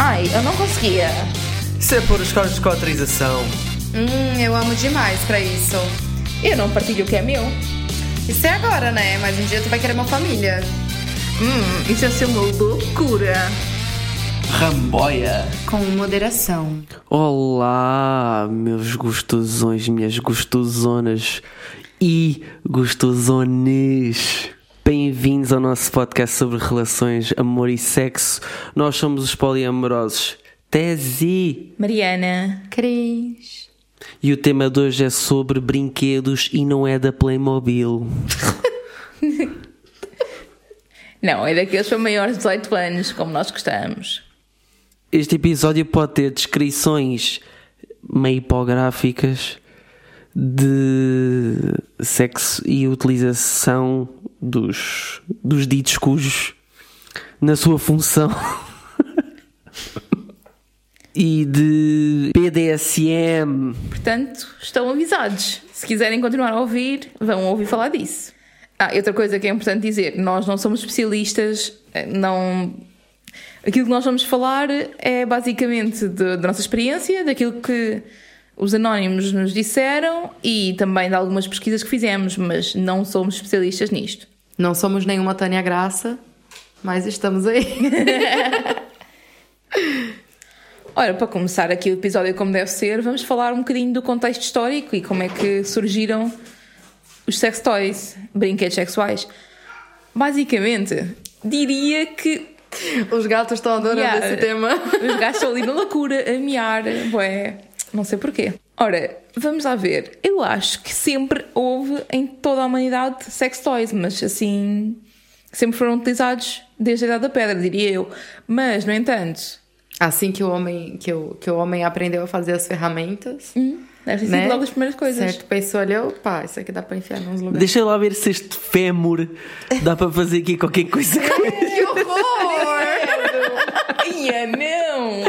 Ai, eu não conseguia. Isso é por escolas de cotrização. Hum, eu amo demais pra isso. Eu não partilho o que é meu. Isso é agora, né? Mas um dia tu vai querer uma família. Hum, isso ia ser uma loucura. Ramboia. Com moderação. Olá, meus gostosões, minhas gostosonas e gostosones. Bem-vindos ao nosso podcast sobre relações, amor e sexo. Nós somos os poliamorosos Tesi. Mariana. Cris. E o tema de hoje é sobre brinquedos e não é da Playmobil. Não, é daqueles para maiores de 18 anos, como nós gostamos. Este episódio pode ter descrições meio hipográficas de sexo e utilização dos, dos ditos cujos na sua função e de PDSM. Portanto, estão avisados. Se quiserem continuar a ouvir, vão ouvir falar disso. Ah, outra coisa que é importante dizer: nós não somos especialistas, eh, não. Aquilo que nós vamos falar é basicamente da nossa experiência, daquilo que os anónimos nos disseram e também de algumas pesquisas que fizemos, mas não somos especialistas nisto. Não somos nenhuma Tânia Graça, mas estamos aí. Ora, para começar aqui o episódio como deve ser, vamos falar um bocadinho do contexto histórico e como é que surgiram os sex toys, brinquedos sexuais. Basicamente, diria que Os gatos estão adorando Yeah. esse tema. os gajos estão ali na loucura, a miar, ué, não sei porquê. Ora, vamos lá ver. Eu acho que sempre houve em toda a humanidade sex toys, mas assim, sempre foram utilizados desde a Idade da Pedra, diria eu. Mas, no entanto, Assim que o homem, que o, que o homem aprendeu a fazer as ferramentas, hum, deve ter sido né? logo as primeiras coisas. certo? Pensou ali, opa, isso aqui dá pra enfiar nos lugares. Deixa lá ver se este fémur dá para fazer aqui qualquer coisa com ele. Que horror! Ia, não!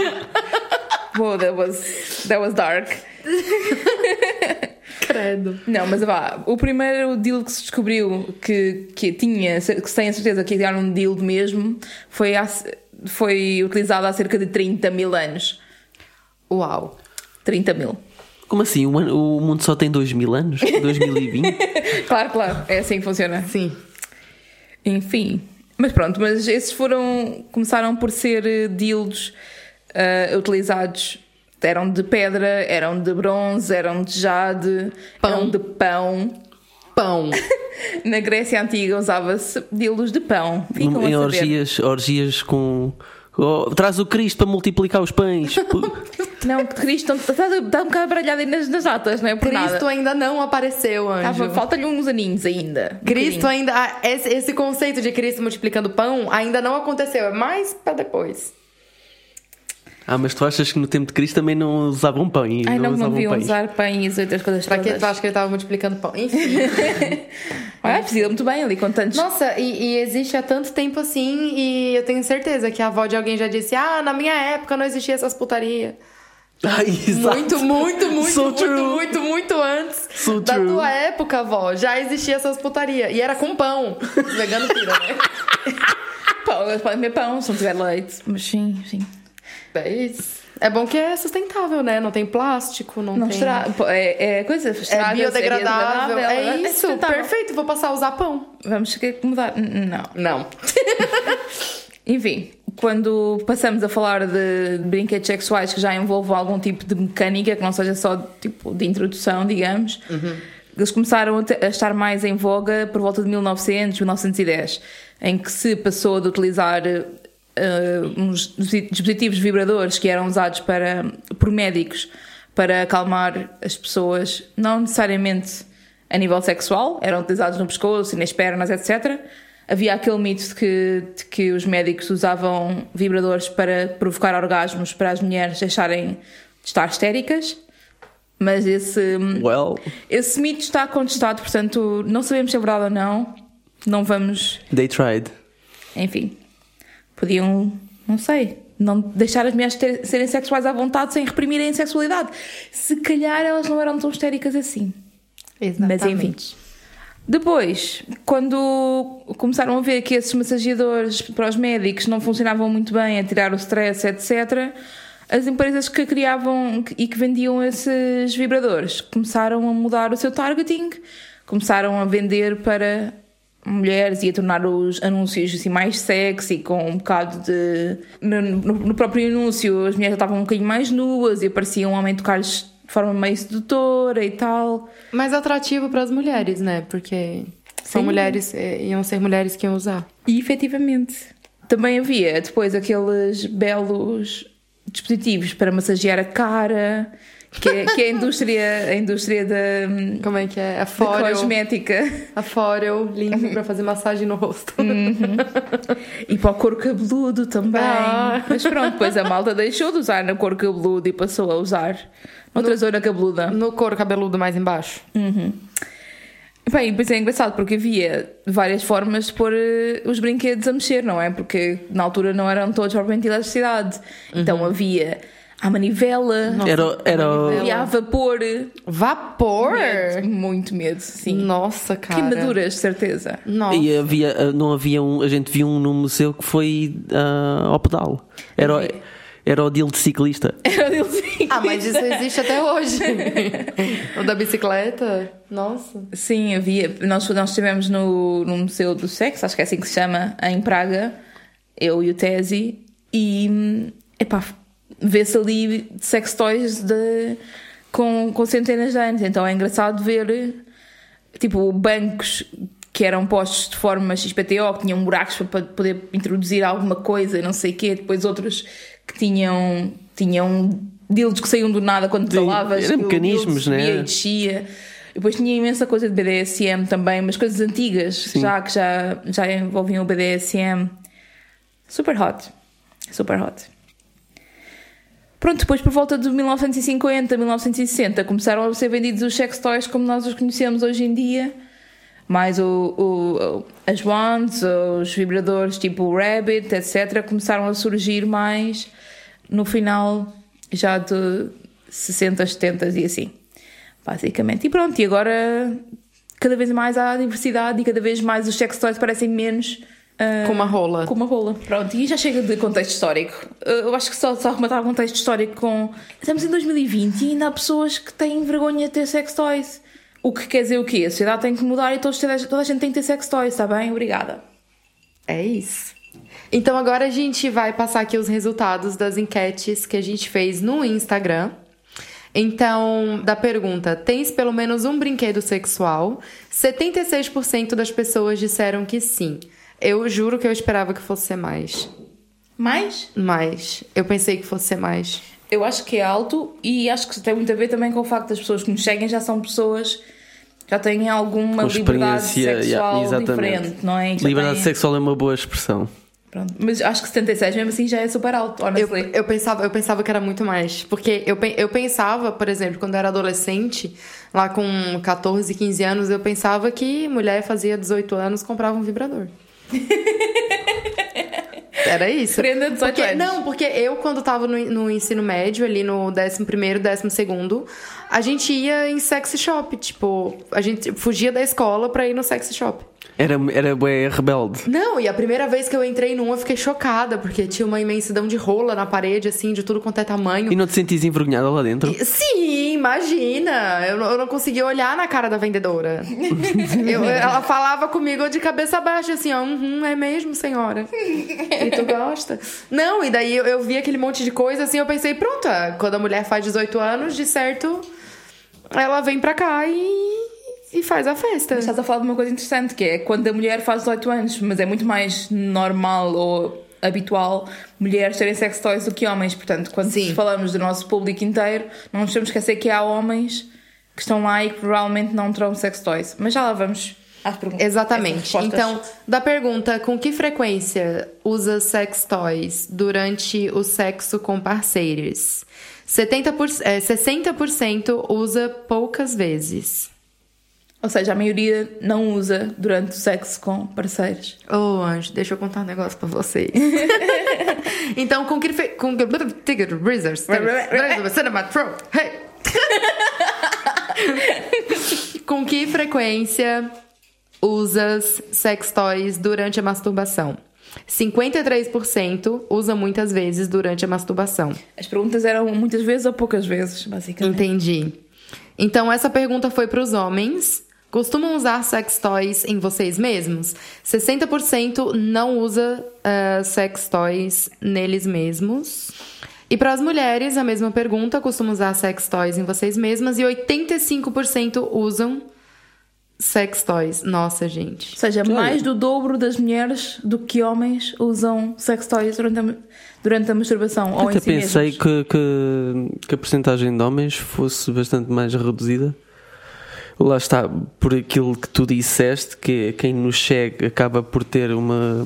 Wow, that was, that was dark. Credo. Não, mas vá, o primeiro deal que se descobriu que, que tinha, que se tem a certeza que era um deal mesmo, foi, há- foi utilizado há cerca de 30 mil anos. Uau. 30 mil. Como assim? O, o mundo só tem 2 mil anos? 2020? Claro, claro, é assim que funciona. Sim. Enfim. Mas pronto, mas esses foram. começaram por ser eh, dildos ah, utilizados. Eram de pedra, eram de bronze, eram de jade, Pão. eram de pão. Pão. Na Grécia Antiga usava-se dildos de pão. Ficam em orgias, orgias com. Oh, traz o Cristo para multiplicar os pães. Não, Cristo está, está um bocado baralhado aí nas, nas datas, não é por Cristo nada. ainda não apareceu, anjo. Falta-lhe uns aninhos ainda. Cristo ainda. ah, Esse, esse conceito de Cristo multiplicando pão ainda não aconteceu. É mais pra depois. Ah, mas tu achas que no tempo de Cristo também não usavam pão? Ai, não, não usavam deviam pães? usar pães e outras coisas Pra que todas. tu acha que ele tava multiplicando pão? Enfim. Olha, precisa muito bem ali com tantos. Nossa, e, e existe há tanto tempo assim, e eu tenho certeza que a avó de alguém já disse: Ah, na minha época não existia essas putaria. Ai, exato. Muito, muito, muito, So muito, true. muito, muito antes So da true. tua época, avó, já existia essas putaria. E era com pão. Os veganos pira, né? Pão, podem comer pão se não tiver leite. Mas sim, sim. É isso. É bom que é sustentável, né? Não tem plástico, não, Não tem. pô, é, é coisa É biodegradável. É, biodegradável, isso, sustentável. perfeito. Vou passar a usar pão. Vamos ter que mudar. Não. Não. Enfim, quando passamos a falar de brinquedos sexuais que já envolvam algum tipo de mecânica, que não seja só tipo de introdução, digamos, eles começaram a estar mais em voga por volta de 1900, 1910, em que se passou de utilizar eh, uns dispositivos vibradores que eram usados para, por médicos para acalmar as pessoas, não necessariamente a nível sexual, eram utilizados no pescoço e nas pernas, etc. Havia aquele mito de que, de que os médicos usavam vibradores para provocar orgasmos para as mulheres deixarem de estar histéricas, mas esse, Well, esse mito está contestado, portanto não sabemos se é verdade ou não. Não vamos, they tried. enfim, podiam, não sei, não deixar as mulheres ter- serem sexuais à vontade sem reprimirem a sexualidade. Se calhar elas não eram tão histéricas assim. Mas enfim. Depois, quando começaram a ver que esses massageadores para os médicos não funcionavam muito bem a tirar o stress, etc., as empresas que criavam e que vendiam esses vibradores começaram a mudar o seu targeting, começaram a vender para mulheres e a tornar os anúncios assim mais sexy, com um bocado de. No, no- no próprio anúncio, as mulheres estavam um bocadinho mais nuas e aparecia um homem tocar-lhes de forma meio sedutora e tal. Mais atrativo para as mulheres, né? Porque são Sim. mulheres, eh, iam ser mulheres que iam usar. E efetivamente. Também havia depois aqueles belos dispositivos para massagear a cara, que é, que é a indústria, a indústria da, Como é que é? A Forel. cosmética. A Forel, limpo pra fazer massagem no rosto. E para o couro cabeludo também. Ah. Mas pronto, depois a malta deixou de usar no couro cabeludo e passou a usar noutra zona cabeluda. No couro cabeludo mais embaixo. Bem, pois é engraçado porque havia várias formas de pôr eh, os brinquedos a mexer, não é? Porque na altura não eram todos propriamente eletricidade. Então havia a manivela, Era, era, havia a vapor. Vapor? Medo, muito medo, sim. Nossa, cara. Queimaduras, de certeza. Nossa. E havia, não havia um. A gente viu um no museu que foi ah, ao pedal. Era, o- era o deal de ciclista. Era dele, sim. Ah, mas isso existe até hoje. o da bicicleta? Nossa. Sim, havia. Nós, nós estivemos no, no Museu do Sexo, acho que é assim que se chama, em Praga, eu e o Tesi, e hum, epá, vê-se ali sex toys de, com, com centenas de anos. Então é engraçado ver tipo bancos que eram postos de forma XPTO, que tinham buracos para poder introduzir alguma coisa e não sei o quê, depois outros que tinham, tinham dildos que saíam do nada quando Sim, falavas. eram mecanismos, né? descia. Depois tinha imensa coisa de BDSM também, mas coisas antigas, já que já, já envolviam o BDSM. Super hot. Super hot. Pronto, depois por volta de 1950, 1960 começaram a ser vendidos os sex toys como nós os conhecemos hoje em dia. Mais o, o- as wands, os vibradores tipo o Rabbit, etc. começaram a surgir mais no final já de 60, 70 e assim. Basicamente. E pronto, e agora cada vez mais há diversidade e cada vez mais os sex toys parecem menos ah, Com uma rola. com uma rola. Pronto, e já chega de contexto histórico. Eu acho que só, só rematar o contexto histórico com. Estamos em 2020 e ainda há pessoas que têm vergonha de ter sex toys. O que quer dizer o quê? A sociedade tem que mudar e todos, toda a gente tem que ter sex toys, está bem? Obrigada. É isso. Então agora a gente vai passar aqui os resultados das enquetes que a gente fez no Instagram. Então, da pergunta: tens pelo menos um brinquedo sexual? 76% das pessoas disseram que sim. Eu juro que eu esperava que fosse ser mais. Mas Mas eu pensei que fosse ser mais. eu acho que é alto e acho que tem muito a ver também com o facto das pessoas que nos seguem já são pessoas. Já têm alguma liberdade experiência, sexual yeah, exatamente. diferente, não é? Já Liberdade têm- sexual é uma boa expressão. Pronto. Mas acho que 76 mesmo assim já é super alto, Eu, honestly. eu, pensava, eu pensava que era muito mais. Porque eu, eu pensava, por exemplo, quando eu era adolescente, lá com 14, 15 anos, eu pensava que mulher fazia 18 anos comprava um vibrador. Era isso. Prenda 18 porque, anos. Não, porque eu, quando tava no, no ensino médio, ali no 11 primeiro, 12 segundo, a gente ia em sex shop. Tipo, a gente fugia da escola pra ir no sex shop. Era, era bué rebelde. Não, e a primeira vez que eu entrei num, eu fiquei chocada, porque tinha uma imensidão de rola na parede, assim, de tudo quanto é tamanho. E não te sentias envergonhada lá dentro? Sim, imagina! Eu não, eu não conseguia olhar na cara da vendedora. Eu- ela falava comigo de cabeça baixa, assim, ó, uhum, é mesmo, senhora. E tu gosta? Não, e daí eu, eu vi aquele monte de coisa, assim, eu pensei, pronto, ah, quando a mulher faz 18 anos, de certo, ela vem pra cá e, e faz a festa. Estás a falar de uma coisa interessante que é quando a mulher faz 18 anos, mas é muito mais normal ou habitual mulheres terem sex toys do que homens. Portanto, quando Sim. falamos do nosso público inteiro, não nos temos que esquecer que há homens que estão lá e que provavelmente não terão sex toys. Mas já lá vamos às perguntas. Exatamente. Então, da pergunta, com que frequência usa sex toys durante o sexo com parceiros? 70%, é, 60% usa poucas vezes. Ou seja, a maioria não usa durante o sexo com parceiros. Ô, Anjo, deixa eu contar um negócio pra vocês. então, com que... Com que... Breezers. Cinema Pro. Hey! Com que frequência usa sex toys durante a masturbação? 53% usa muitas vezes durante a masturbação. As perguntas eram muitas vezes ou poucas vezes, basicamente. Entendi. Então, essa pergunta foi para os homens. Costumam usar sex toys em vocês mesmos? 60% não usa uh, sex toys neles mesmos. E para as mulheres, a mesma pergunta: costumam usar sex toys em vocês mesmas? E 85% usam sex toys. Nossa, gente. Ou seja, mais do dobro das mulheres do que homens usam sex toys durante a, durante a masturbação. ou Até em si pensei mesmos. que, que, que a porcentagem de homens fosse bastante mais reduzida. Lá está, por aquilo que tu disseste, que quem nos segue acaba por ter uma,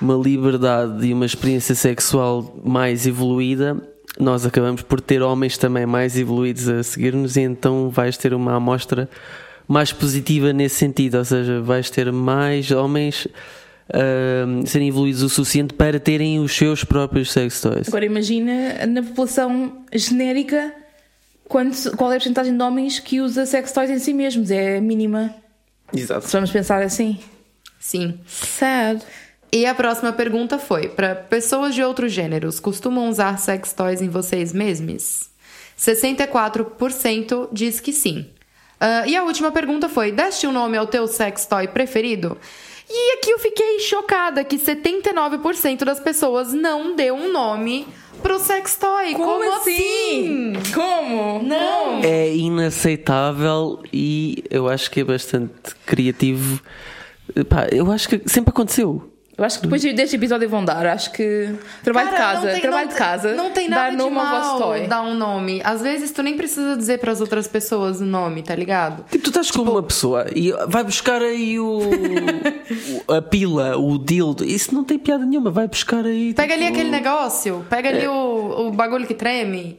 uma liberdade e uma experiência sexual mais evoluída, nós acabamos por ter homens também mais evoluídos a seguir-nos e então vais ter uma amostra mais positiva nesse sentido, ou seja, vais ter mais homens a serem evoluídos o suficiente para terem os seus próprios sex toys. Agora imagina na população genérica quanto, qual é a porcentagem de homens que usa sex toys em si mesmos. É mínima. Exato. Se vamos pensar assim. Sim. Sad. E a próxima pergunta foi: para pessoas de outros gêneros, costumam usar sex toys em vocês mesmos? 64% diz que sim. Ah, e a última pergunta foi: deste um nome ao teu sex toy preferido? E aqui eu fiquei chocada que 79% das pessoas não deu um nome pro sex toy. Como, assim? Como? Não. É inaceitável e eu acho que é bastante criativo. Pá, eu acho que sempre aconteceu. Eu acho que depois deste episódio vão dar. Acho que. Trabalho Cara, de não casa. tem- trabalho não- de casa. Não tem dar nada de nome vosso mal toy. dar um nome. Às vezes tu nem precisa dizer pras outras pessoas o nome, tá ligado? Tipo, tu estás com uma pessoa e vai buscar aí o, a pila, o dildo. Isso não tem piada nenhuma. Vai buscar aí. Pega ali tipo, aquele negócio, pega ali o, o bagulho que treme.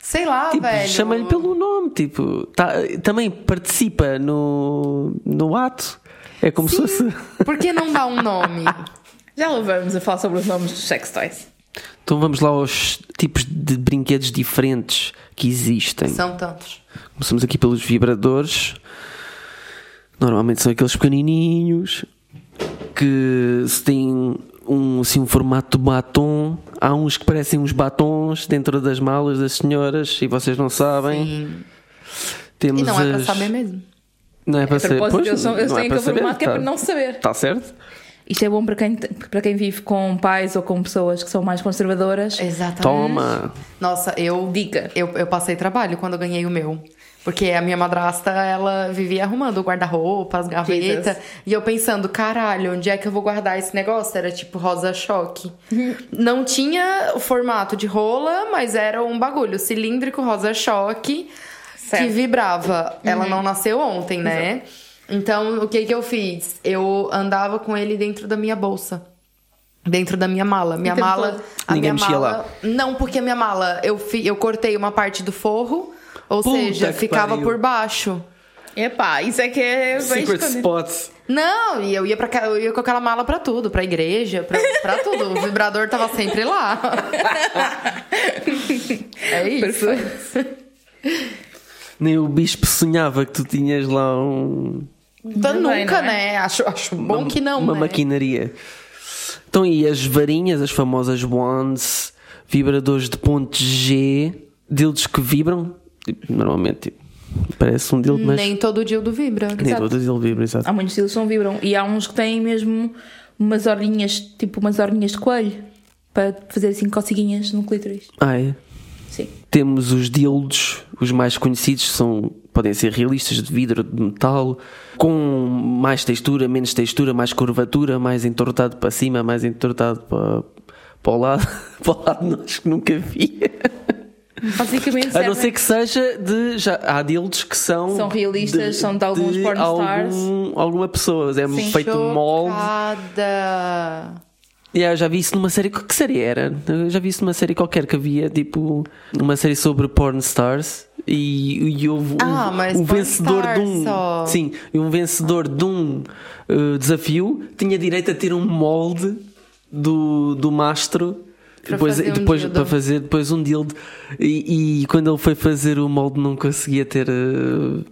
Sei lá, Tipo, velho. chama-lhe pelo nome. Tipo, tá- também participa no, no ato. É como se fosse. Por que não dá um nome? Já lá vamos a falar sobre os nomes dos sex toys. Então vamos lá aos tipos de brinquedos diferentes que existem. São tantos. Começamos aqui pelos vibradores. Normalmente são aqueles pequenininhos que se têm um, assim, um formato de batom. Há uns que parecem uns batons dentro das malas das senhoras e vocês não sabem. Sim. Temos E não é as- saber mesmo. Não é para saber. Pois, eles, são, eles não é para formato saber. que é Tá- para não saber. Está certo? Isto é bom para quem, para quem vive com pais ou com pessoas que são mais conservadoras. Exatamente. Toma! Nossa, eu. Dica. Eu, eu passei trabalho quando eu ganhei o meu. Porque a minha madrasta, ela vivia arrumando o guarda-roupa, as gavetas. Jesus. E eu pensando, caralho, onde é que eu vou guardar esse negócio? Era tipo rosa choque. Não tinha o formato de rola, mas era um bagulho cilíndrico rosa choque que vibrava. Ela não nasceu ontem, né? Então, o que que eu fiz? Eu andava com ele dentro da minha bolsa. Dentro da minha mala. Minha O tempo mala. todo? A Ninguém minha mexia mala. lá? Não, porque a minha mala, eu, fi- eu cortei uma parte do forro, ou Puta seja, ficava pariu. por baixo. Epá, isso é que é. bem Secret spots. Não, e eu ia, pra, ca- eu ia com aquela mala pra tudo, pra igreja, pra, pra tudo. O vibrador tava sempre lá. é isso. Perfeito. Nem o bispo sonhava que tu tinhas lá um. Então, nunca, não é? né? Acho, acho bom uma- que não, Uma né? maquinaria. Então, e as varinhas, as famosas wands, vibradores de ponto G, dildos que vibram, normalmente parece um dildo, mas Nem todo dia do vibra. nem todo dildo vibra, exato. Há muitos estilos que não vibram. E há uns que têm mesmo umas orelhinhas, tipo umas orelhinhas de coelho, para fazer assim coceguinhas no clítoris. Ah, é? Sim. Temos os dildos, os mais conhecidos são podem ser realistas de vidro, de metal, com mais textura, menos textura, mais curvatura, mais entortado para cima, mais entortado para, para o lado, para o lado acho que nunca vi. Basicamente, A não ser que seja de. Já, há dildos que são. São realistas, são de alguns porn stars. algum- alguma pessoa. É Sim. feito um molde. Chocada. Yeah, já vi isso numa série. Que série era? Eu já vi isso numa série qualquer que havia, tipo, uma série sobre porn stars. E, e houve Ah, um, mas um vencedor de um. só. Sim, e um vencedor de um uh, desafio tinha direito a ter um molde do, do mastro depois, fazer um depois dildo. para fazer depois um dildo e, e quando ele foi fazer o molde não conseguia ter uh,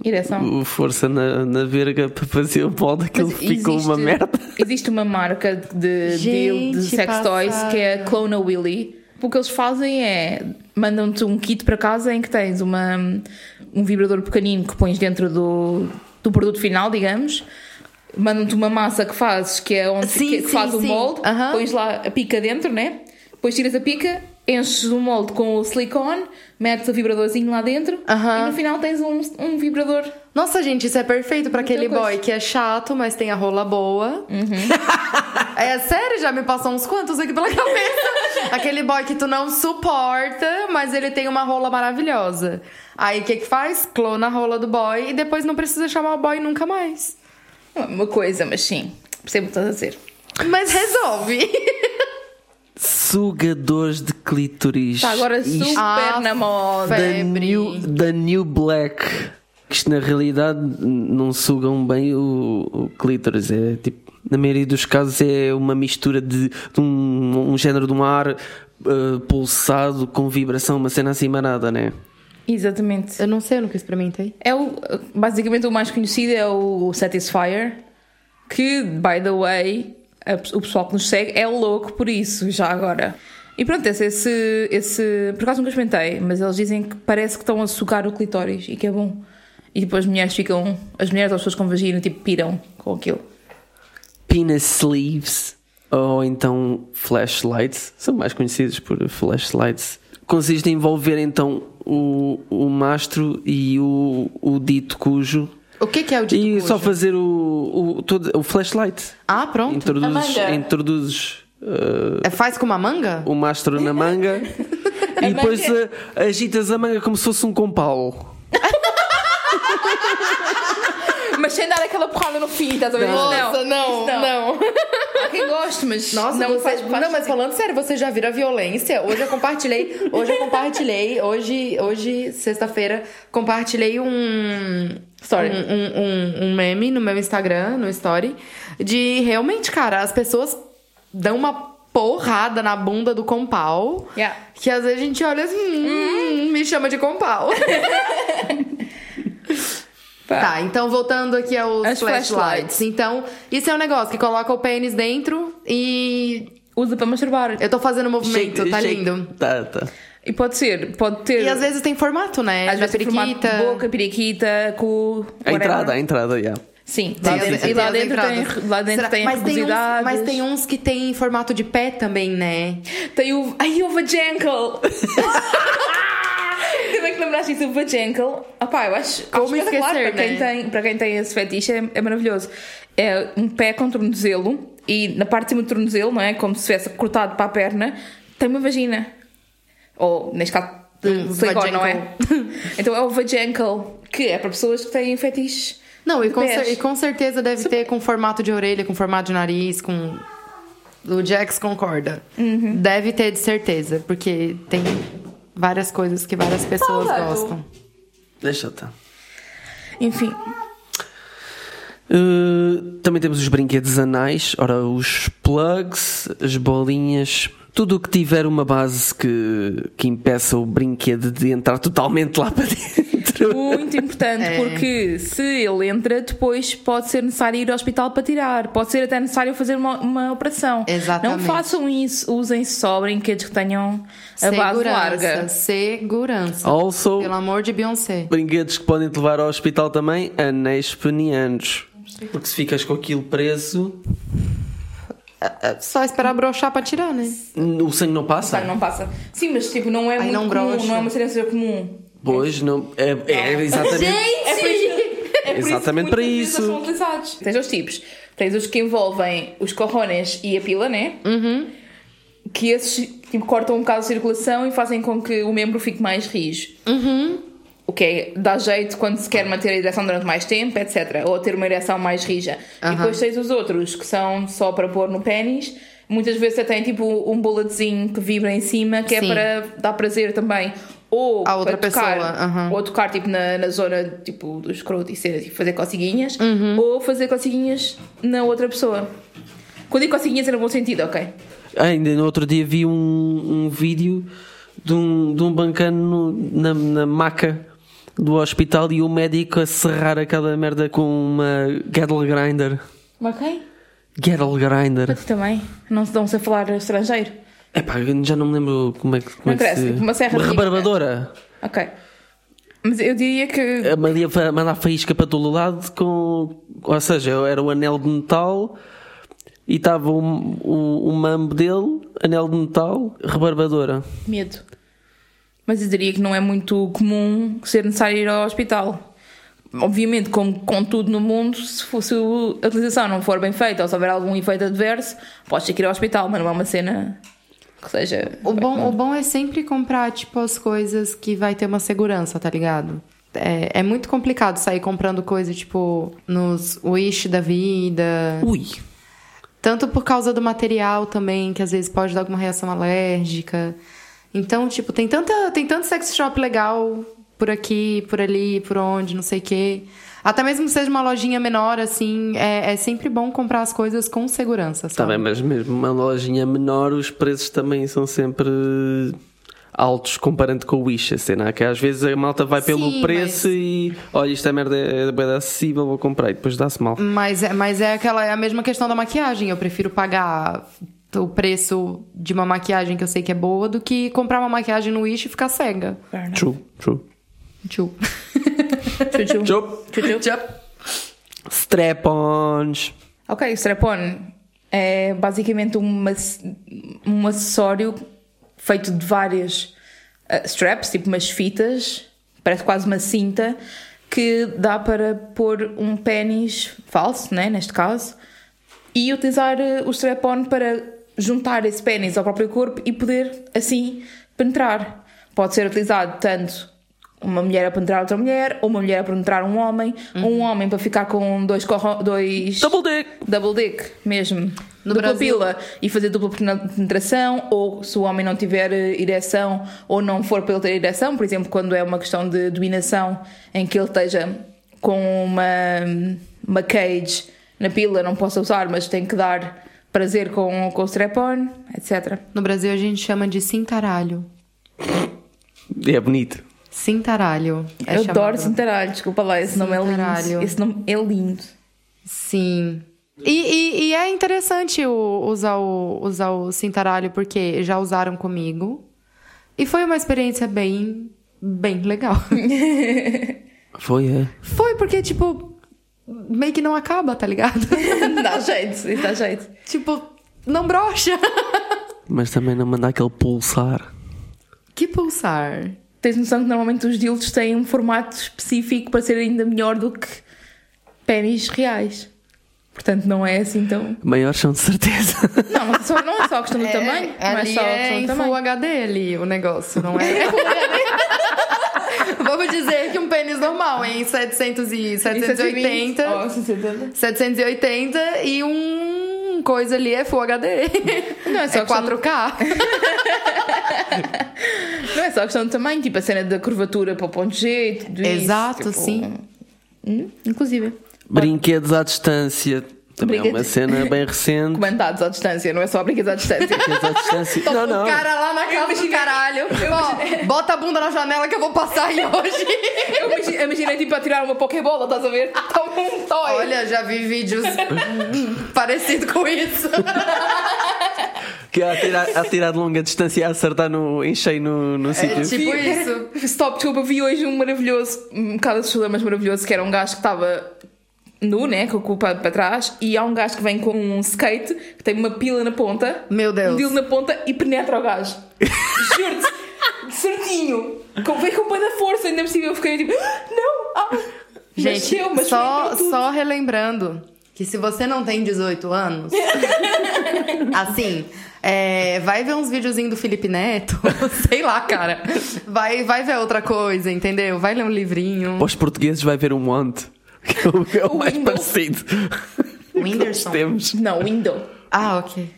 o força na, na verga para fazer o molde aquilo Mas ficou uma existe- merda Existe uma marca de, Gente, de, sex toys que é passada. Clona Willy. O que eles fazem é mandam-te um kit para casa em que tens uma, um vibrador pequenino que pões dentro do, do produto final, digamos. Mandam-te uma massa que fazes, que é onde Sim, que, que sim, faz o sim. molde, Aham. pões lá a pica dentro, né? Depois tiras a pica, enches o molde com o silicone, metes o vibradorzinho lá dentro e no final tens um, um vibrador. Nossa, gente, isso é perfeito pra aquele coisa. boy que é chato, mas tem a rola boa. é sério, já me passou uns quantos aqui pela cabeça. aquele boy que tu não suporta, mas ele tem uma rola maravilhosa. Aí o que que faz? Clona a rola do boy e depois não precisa chamar o boy nunca mais. Uma coisa, mas sim, percebo o que estás a dizer. Mas resolve. sugadores de clítoris Está agora Isto super Ah, na moda. da new, da new Black que isto na realidade não sugam bem o, o clítoris é tipo na maioria dos casos é uma mistura de, de um, um género de um ar eh, pulsado com vibração, uma cena assim manada, né? Exatamente. Eu não sei, eu nunca experimentei. É o, basicamente o mais conhecido é o Satisfyer, que, by the way, o pessoal que nos segue é louco por isso, já agora. E pronto, esse, esse, esse por acaso nunca experimentei, mas eles dizem que parece que estão a sugar o clitóris e que é bom. E depois as mulheres ficam, as mulheres ou as pessoas com vagina, tipo, piram com aquilo. Penis sleeves ou então flashlights, são mais conhecidos por flashlights. Consiste em envolver então o, o mastro e o, o dito cujo O que, que é o dito e cujo? só fazer o, o, todo, o flashlight. Ah, pronto. Introduzes, introduzes uh, É, faz com uma manga? o mastro na manga e depois uh, agitas a manga como se fosse um compal. Mas sem dar aquela porrada no fim, estás a ver? Nossa, não, não. Há quem goste, mas Nossa, não você- faz, faz não, mas falando sério, você já vira violência. Hoje eu compartilhei, hoje eu compartilhei, hoje, hoje sexta-feira, compartilhei um Story. Um, um, um- meme no meu Instagram, no story, de realmente, cara, as pessoas dão uma porrada na bunda do compal. Yeah. Que às vezes a gente olha assim, hum, me chama de compal. Tá, então voltando aqui aos As flashlights. flashlights. Então, isso é um negócio que coloca o pênis dentro e Usa para masturbar. eu tô fazendo o movimento, Shake- tá shake- lindo. Tá, tá. E pode ser, pode ter. E às vezes tem formato, né? às Da vezes tem formato periquita. boca, periquita, cu. A whatever. entrada, a entrada, yeah. Sim, Tem lá dentro, tem e lá dentro tem, lá dentro Será- tem mas, tem uns, mas tem uns que tem formato de pé também, né? Tem o. Ai, o Vajankle! Também que lembraste disso, o Vajankle. Ah pá, eu acho. Como acho esquecer, para, quem né? tem, para quem tem esse fetiche é, é maravilhoso. É um pé com tornozelo e na parte de cima do tornozelo, não é? Como se tivesse cortado para a perna, tem uma vagina. Ou, neste caso, de silicone, não é? então é o Vajankle, que é para pessoas que têm fetiches. Não, e com, e com certeza deve ter com formato de orelha, com formato de nariz, com. O Jax concorda. Uhum. Deve ter de certeza, porque tem várias coisas que várias pessoas gostam. Deixa eu estar. Enfim, Uh, também temos os brinquedos anais, ora, os plugs, as bolinhas, tudo o que tiver uma base que, que impeça o brinquedo de entrar totalmente lá para dentro. Muito importante, É. porque se ele entra, depois pode ser necessário ir ao hospital para tirar. Pode ser até necessário fazer uma, uma operação. Exatamente. Não façam isso, usem só brinquedos que tenham a base larga. Segurança. Also, Pelo amor de Beyoncé. brinquedos que podem te levar ao hospital também, anéis penianos. Porque se ficas com aquilo preso, Só esperar brochar pra tirar, né? o sangue não passa? Sabe, não passa. Sim, mas tipo, não é Ai, muito não comum, brocha. não é uma ciência comum. Pois, não. É, é exatamente. É por isso, é por Exatamente para isso. são utilizados. Tens dois tipos. Tens os que envolvem os corrones e a pila, né? Uhum. Que esses tipo, cortam um bocado a circulação e fazem com que o membro fique mais rijo. Uhum. O que é, dá jeito quando se quer manter a ereção durante mais tempo, etc. Ou ter uma ereção mais rija. E depois tens os outros, que são só para pôr no pênis. Muitas vezes até tem tipo um bulletzinho que vibra em cima, que Sim. é para dar prazer também. Ou A outra tocar, pessoa, ou tocar tipo na, na zona tipo, do escroto e ser, tipo, fazer coceguinhas, Uhum. ou fazer coceguinhas na outra pessoa. Quando digo coceguinhas é no bom sentido, ok? Ainda no outro dia vi um, um vídeo de um, de um bancano no- na, na maca do hospital e o médico a serrar aquela merda com uma Gettle Grinder. Ok. Gettle Grinder. Tu também. Não se dão a falar estrangeiro. Epá, eu já não me lembro como é que, como Não é que se... uma serra de rebarbadora. Ok. Mas eu diria que. A Maria mandar faísca para todo lado com. Ou seja, era o anel de metal e estava o mambo dele, anel de metal, rebarbadora. Medo. Mas eu diria que não é muito comum ser necessário ir ao hospital. Obviamente, como com tudo no mundo, se, for, se a utilização não for bem feita ou se houver algum efeito adverso, podes ter que ir ao hospital, mas não é uma cena que seja. O bom, o bom é sempre comprar, tipo, as coisas que vai ter uma segurança, tá ligado? É, é muito complicado sair comprando coisa, tipo, nos Wish da vida. Ui! Tanto por causa do material também, que às vezes pode dar alguma reação alérgica. Então, tipo, tem, tanta, tem tanto sex shop legal por aqui, por ali, por onde, não sei o quê. Até mesmo que seja uma lojinha menor, assim, é, é sempre bom comprar as coisas com segurança, sabe? bem, mas mesmo uma lojinha menor, os preços também são sempre altos comparando com o Wish. A cena é que às vezes a malta vai pelo Sim, preço mas- e olha, esta merda é bem acessível, vou comprar e depois dá-se mal. Mas é, mas é aquela é a mesma questão da maquiagem. Eu prefiro pagar o preço de uma maquiagem que eu sei que é boa do que comprar uma maquiagem no Wish e ficar cega. True, true. Tchu, tchu. Tchau. Tchu, tchu. Strap-ons. Ok, o strap-on é basicamente uma, um acessório feito de várias uh, straps, tipo umas fitas, parece quase uma cinta, que dá para pôr um pênis falso, né, neste caso, e utilizar uh, o strap-on para juntar esse pênis ao próprio corpo e poder assim penetrar. Pode ser utilizado tanto uma mulher a penetrar outra mulher, ou uma mulher a penetrar um homem, ou um homem para ficar com dois, corro- dois Double dick. double dick mesmo, No dupla Brasil- pila e fazer dupla penetração, ou se o homem não tiver eh, ereção ou não for para ele ter ereção, por exemplo, quando é uma questão de dominação em que ele esteja com uma, uma cage na pila, não possa usar, mas tem que dar prazer com, com o strap-on, etc. No Brasil a gente chama de cintaralho. É bonito. Cintaralho. é Eu chamado. adoro cintaralho, desculpa lá, esse nome é lindo. Esse nome é lindo. Sim. E, e- e é interessante o- usar, o, usar o cintaralho, porque já usaram comigo. E foi uma experiência bem, bem legal. Foi, é. foi porque, tipo, meio que não acaba, tá ligado? dá jeito, dá jeito. tipo, não brocha. Mas também não mandar aquele pulsar. que pulsar. Tens noção que normalmente os dildos têm um formato específico para ser ainda melhor do que pênis reais. Portanto, não é assim tão. Maiores são de certeza. Não, é só, não é só a questão do tamanho. Não é só a é questão em do Full tamanho. HD ali o negócio, não é? Vamos dizer que um pênis normal em 700 e 780, Oh, 780. 780 e um coisa ali é Full HD. Não é só é questão- 4K. Não é só a questão do tamanho, tipo a cena da curvatura para o ponto G tudo isso. Exato, tipo, sim. hum, inclusive. Brinquedos à distância. Também é uma cena bem recente. Comandados à distância, não é só brinquedos à distância. Brinquedos à distância. Não, não. O cara lá na casa do caralho. Ó, bota a bunda na janela que eu vou passar aí hoje. Eu imagi- imaginei tipo a tirar uma pokebola, estás a ver? Toma um toy. Olha, já vi vídeos parecido com isso. Que a tirar, a tirar de longa distância e a acertar no, em cheio no, no sítio. tipo isso. Stop, desculpa, vi hoje um maravilhoso, um bocado assustador, mas maravilhoso, que era um gajo que estava nu, né, com o cu para trás, e há um gajo que vem com um skate que tem uma pila na ponta, Meu Deus. um na ponta e penetra o gajo. Juro-te, certinho. Com, vem com muita força, ainda por cima eu fiquei tipo, "Ah, não, ah. Gente, Mexeu, mas só, foi tudo. só relembrando que se você não tem 18 anos, assim, é, vai ver uns videozinhos do Felipe Neto, sei lá, cara. Vai, vai ver outra coisa, entendeu? Vai ler um livrinho. Os portugueses vai ver um monte. Que é o, que é o O mais Windows. parecido. Whindersson. Temos. Não, window. Ah, ok.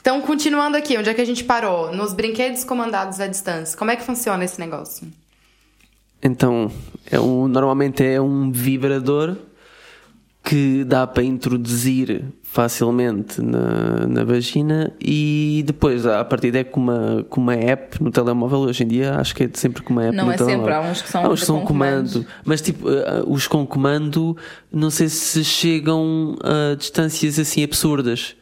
Então, continuando aqui, onde é que a gente parou? Nos brinquedos comandados à distância. Como é que funciona esse negócio? Então, é um, normalmente é um vibrador que dá para introduzir facilmente na, na vagina e depois a partir daí com uma, com uma app no telemóvel hoje em dia acho que é sempre com uma app Não no é telemóvel. sempre, há uns que são Há uns que são com comando comandos. mas tipo eh, os com comando não sei se chegam a distâncias assim absurdas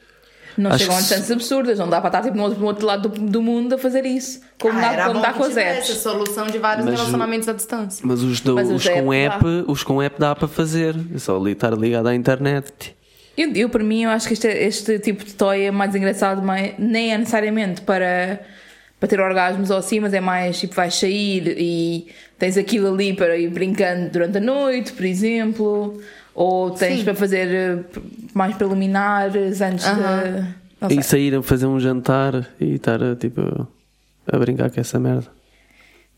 Não Acho chegam a distâncias absurdas, não dá para estar tipo, no, outro, no outro lado do, do mundo a fazer isso. Como Ah, dá, como dá com as apps. solução de vários Mas relacionamentos à distância. mas os, do- Mas os os app com dá. app os com app dá para fazer é só ali estar ligado à internet Eu, eu, para mim, eu acho que este, este tipo de toy é mais engraçado, mas nem é necessariamente para, para ter orgasmos ou assim, mas é mais tipo, vais sair e tens aquilo ali para ir brincando durante a noite, por exemplo, ou tens Sim. para fazer eh, mais preliminares antes Aham. de. Não sei. e sair a fazer um jantar e estar tipo a brincar com essa merda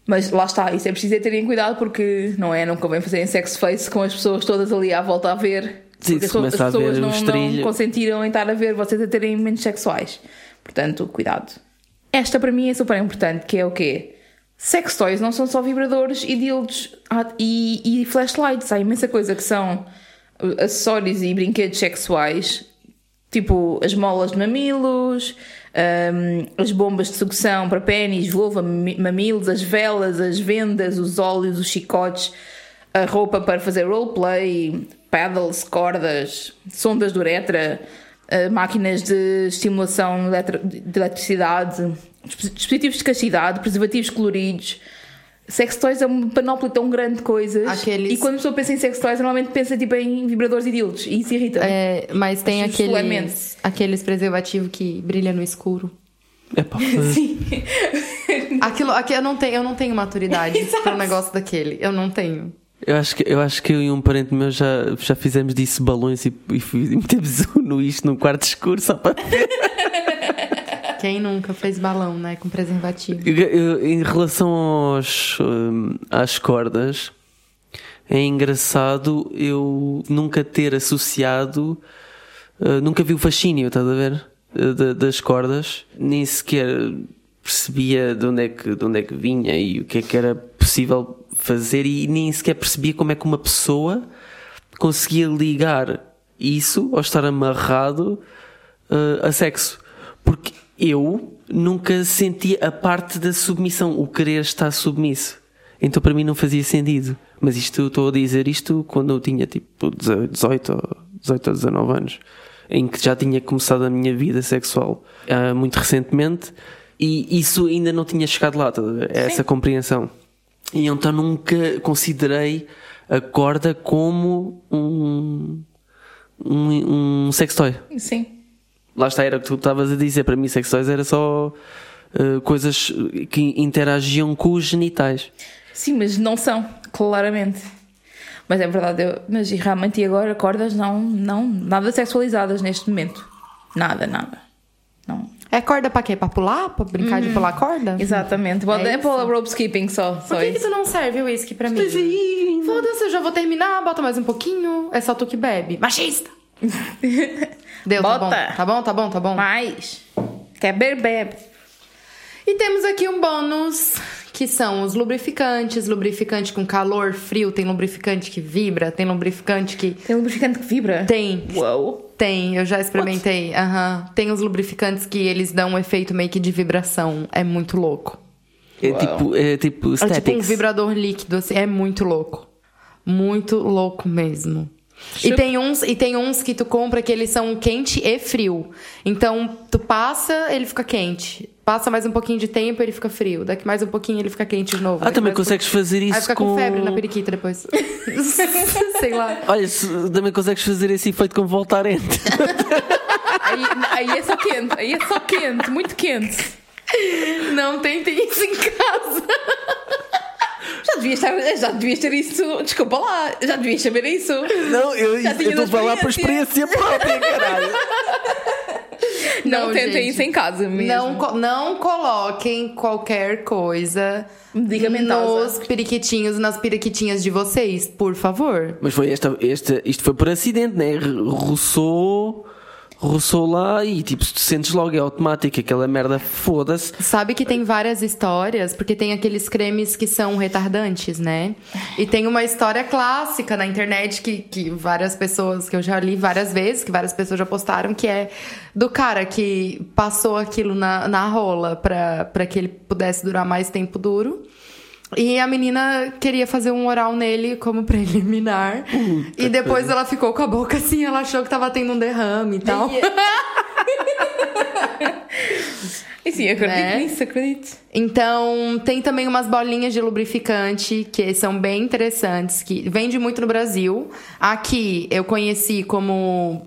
Mas lá está, isso é preciso é terem cuidado porque não é? Não convém fazerem sex face com as pessoas todas ali à volta a ver. Sim, porque se as, as pessoas não, não consentiram em estar a ver vocês a terem momentos sexuais. Portanto, cuidado. Esta para mim é super importante, que é o quê? Sex toys não são só vibradores e dildos Há- e, e flashlights. Há imensa coisa que são uh, acessórios e brinquedos sexuais Tipo as molas de mamilos, hum, as bombas de sucção para pênis, vulva, mami- mamilos, as velas, as vendas, os óleos, os chicotes, a roupa para fazer roleplay, paddles, cordas, sondas de uretra, eh, máquinas de estimulação de eletricidade, disp- dispositivos de castidade, preservativos coloridos. Sex toys é um panóplia tão grande de coisas. Aqueles- E quando a pessoa pensa em sex toys, normalmente pensa tipo, em vibradores e dildos. E isso irrita. É, mas tem aqueles, aqueles preservativos que brilha no escuro. é pá, Sim. Aquilo, aqui eu não tenho, eu não tenho maturidade para um negócio daquele. Eu não tenho. Eu acho, que, eu acho que eu e um parente meu já, já fizemos disso balões e, e, e metemos no isto num quarto escuro só para ver. Quem nunca fez balão, né? Com preservativo. Eu- eu- em relação aos, hum, às cordas, é engraçado eu nunca ter associado, uh, nunca vi o fascínio, estás a ver? Uh, da- das cordas, nem sequer percebia de onde, é que, de onde é que vinha e o que é que era possível fazer, e nem sequer percebia como é que uma pessoa conseguia ligar isso ou estar amarrado uh, a sexo. Porque eu nunca sentia a parte da submissão, o querer estar submisso. Então para mim não fazia sentido. Mas isto, estou a dizer isto quando eu tinha tipo 18 ou 18 ou 19 anos, em que já tinha começado a minha vida sexual ah, muito recentemente e isso ainda não tinha chegado lá, ver? essa compreensão. E então nunca considerei a corda como um, um, um sex toy. Sim. Lá está, era o que tu estavas a dizer. Para mim, sex toys era só uh, coisas que interagiam com os genitais. Sim, mas não são, claramente. Mas é verdade, eu, mas realmente e agora cordas não, não, nada sexualizadas neste momento. Nada, nada. Não. É corda pra quê? Pra pular? Pra brincar de pular corda? Exatamente. Pode, É é, para rope skipping só. Por que, que tu não serve o uísque pra mim? Foda-se, eu já vou terminar, bota mais um pouquinho. É só tu que bebe. Machista! Deu, tá bom. Bota. Tá bom, tá bom, tá bom. Mais. Quer beber, bebe. E temos aqui um bônus, que são os lubrificantes. Lubrificante com calor, frio. Tem lubrificante que vibra, tem lubrificante que... Tem lubrificante que vibra? Tem, Uou. Tem. Eu já experimentei. Aham. Tem os lubrificantes que eles dão um efeito meio que de vibração. É muito louco. É Uau. tipo, é tipo É tipo um vibrador líquido, assim. É muito louco. Muito louco mesmo. E tem, uns, e tem uns que tu compra que eles são quente e frio. Então, tu passa, ele fica quente. Passa mais um pouquinho de tempo, ele fica frio. Daqui mais um pouquinho, ele fica quente de novo. Ah, Daqui também mais um consegues fazer pouquinho- Aí isso fica com... com... febre na periquita depois. Sei lá. Olha, também consegues fazer esse efeito com voltarente. Aí, aí é só quente. Aí é só quente. Muito quente. Não tentem isso em casa. Já devias, ter, já devias ter isso. Desculpa lá. Já devias saber isso. Não, eu estou a falar por experiência própria, caralho. Não, Não, tentem gente. isso em casa mesmo. Não, não coloquem qualquer coisa Medicamentosa. nos periquitinhos, nas periquitinhas de vocês, por favor. Mas foi esta, esta, isto foi por acidente, né? Roçou, roçou lá e tipo, se tu sentes logo, é automático, aquela merda foda-se. Sabe que tem várias histórias, porque tem aqueles cremes que são retardantes, né? E tem uma história clássica na internet que, que várias pessoas, que eu já li várias vezes, que várias pessoas já postaram, que é do cara que passou aquilo na, na rola pra que ele pudesse durar mais tempo duro. E a menina queria fazer um oral nele como preliminar. e depois ela ficou com a boca assim, ela achou que tava tendo um derrame e tal. E sim, acredito Né? nisso, acredito. Então, tem também umas bolinhas de lubrificante que são bem interessantes, que vende muito no Brasil. Aqui eu conheci como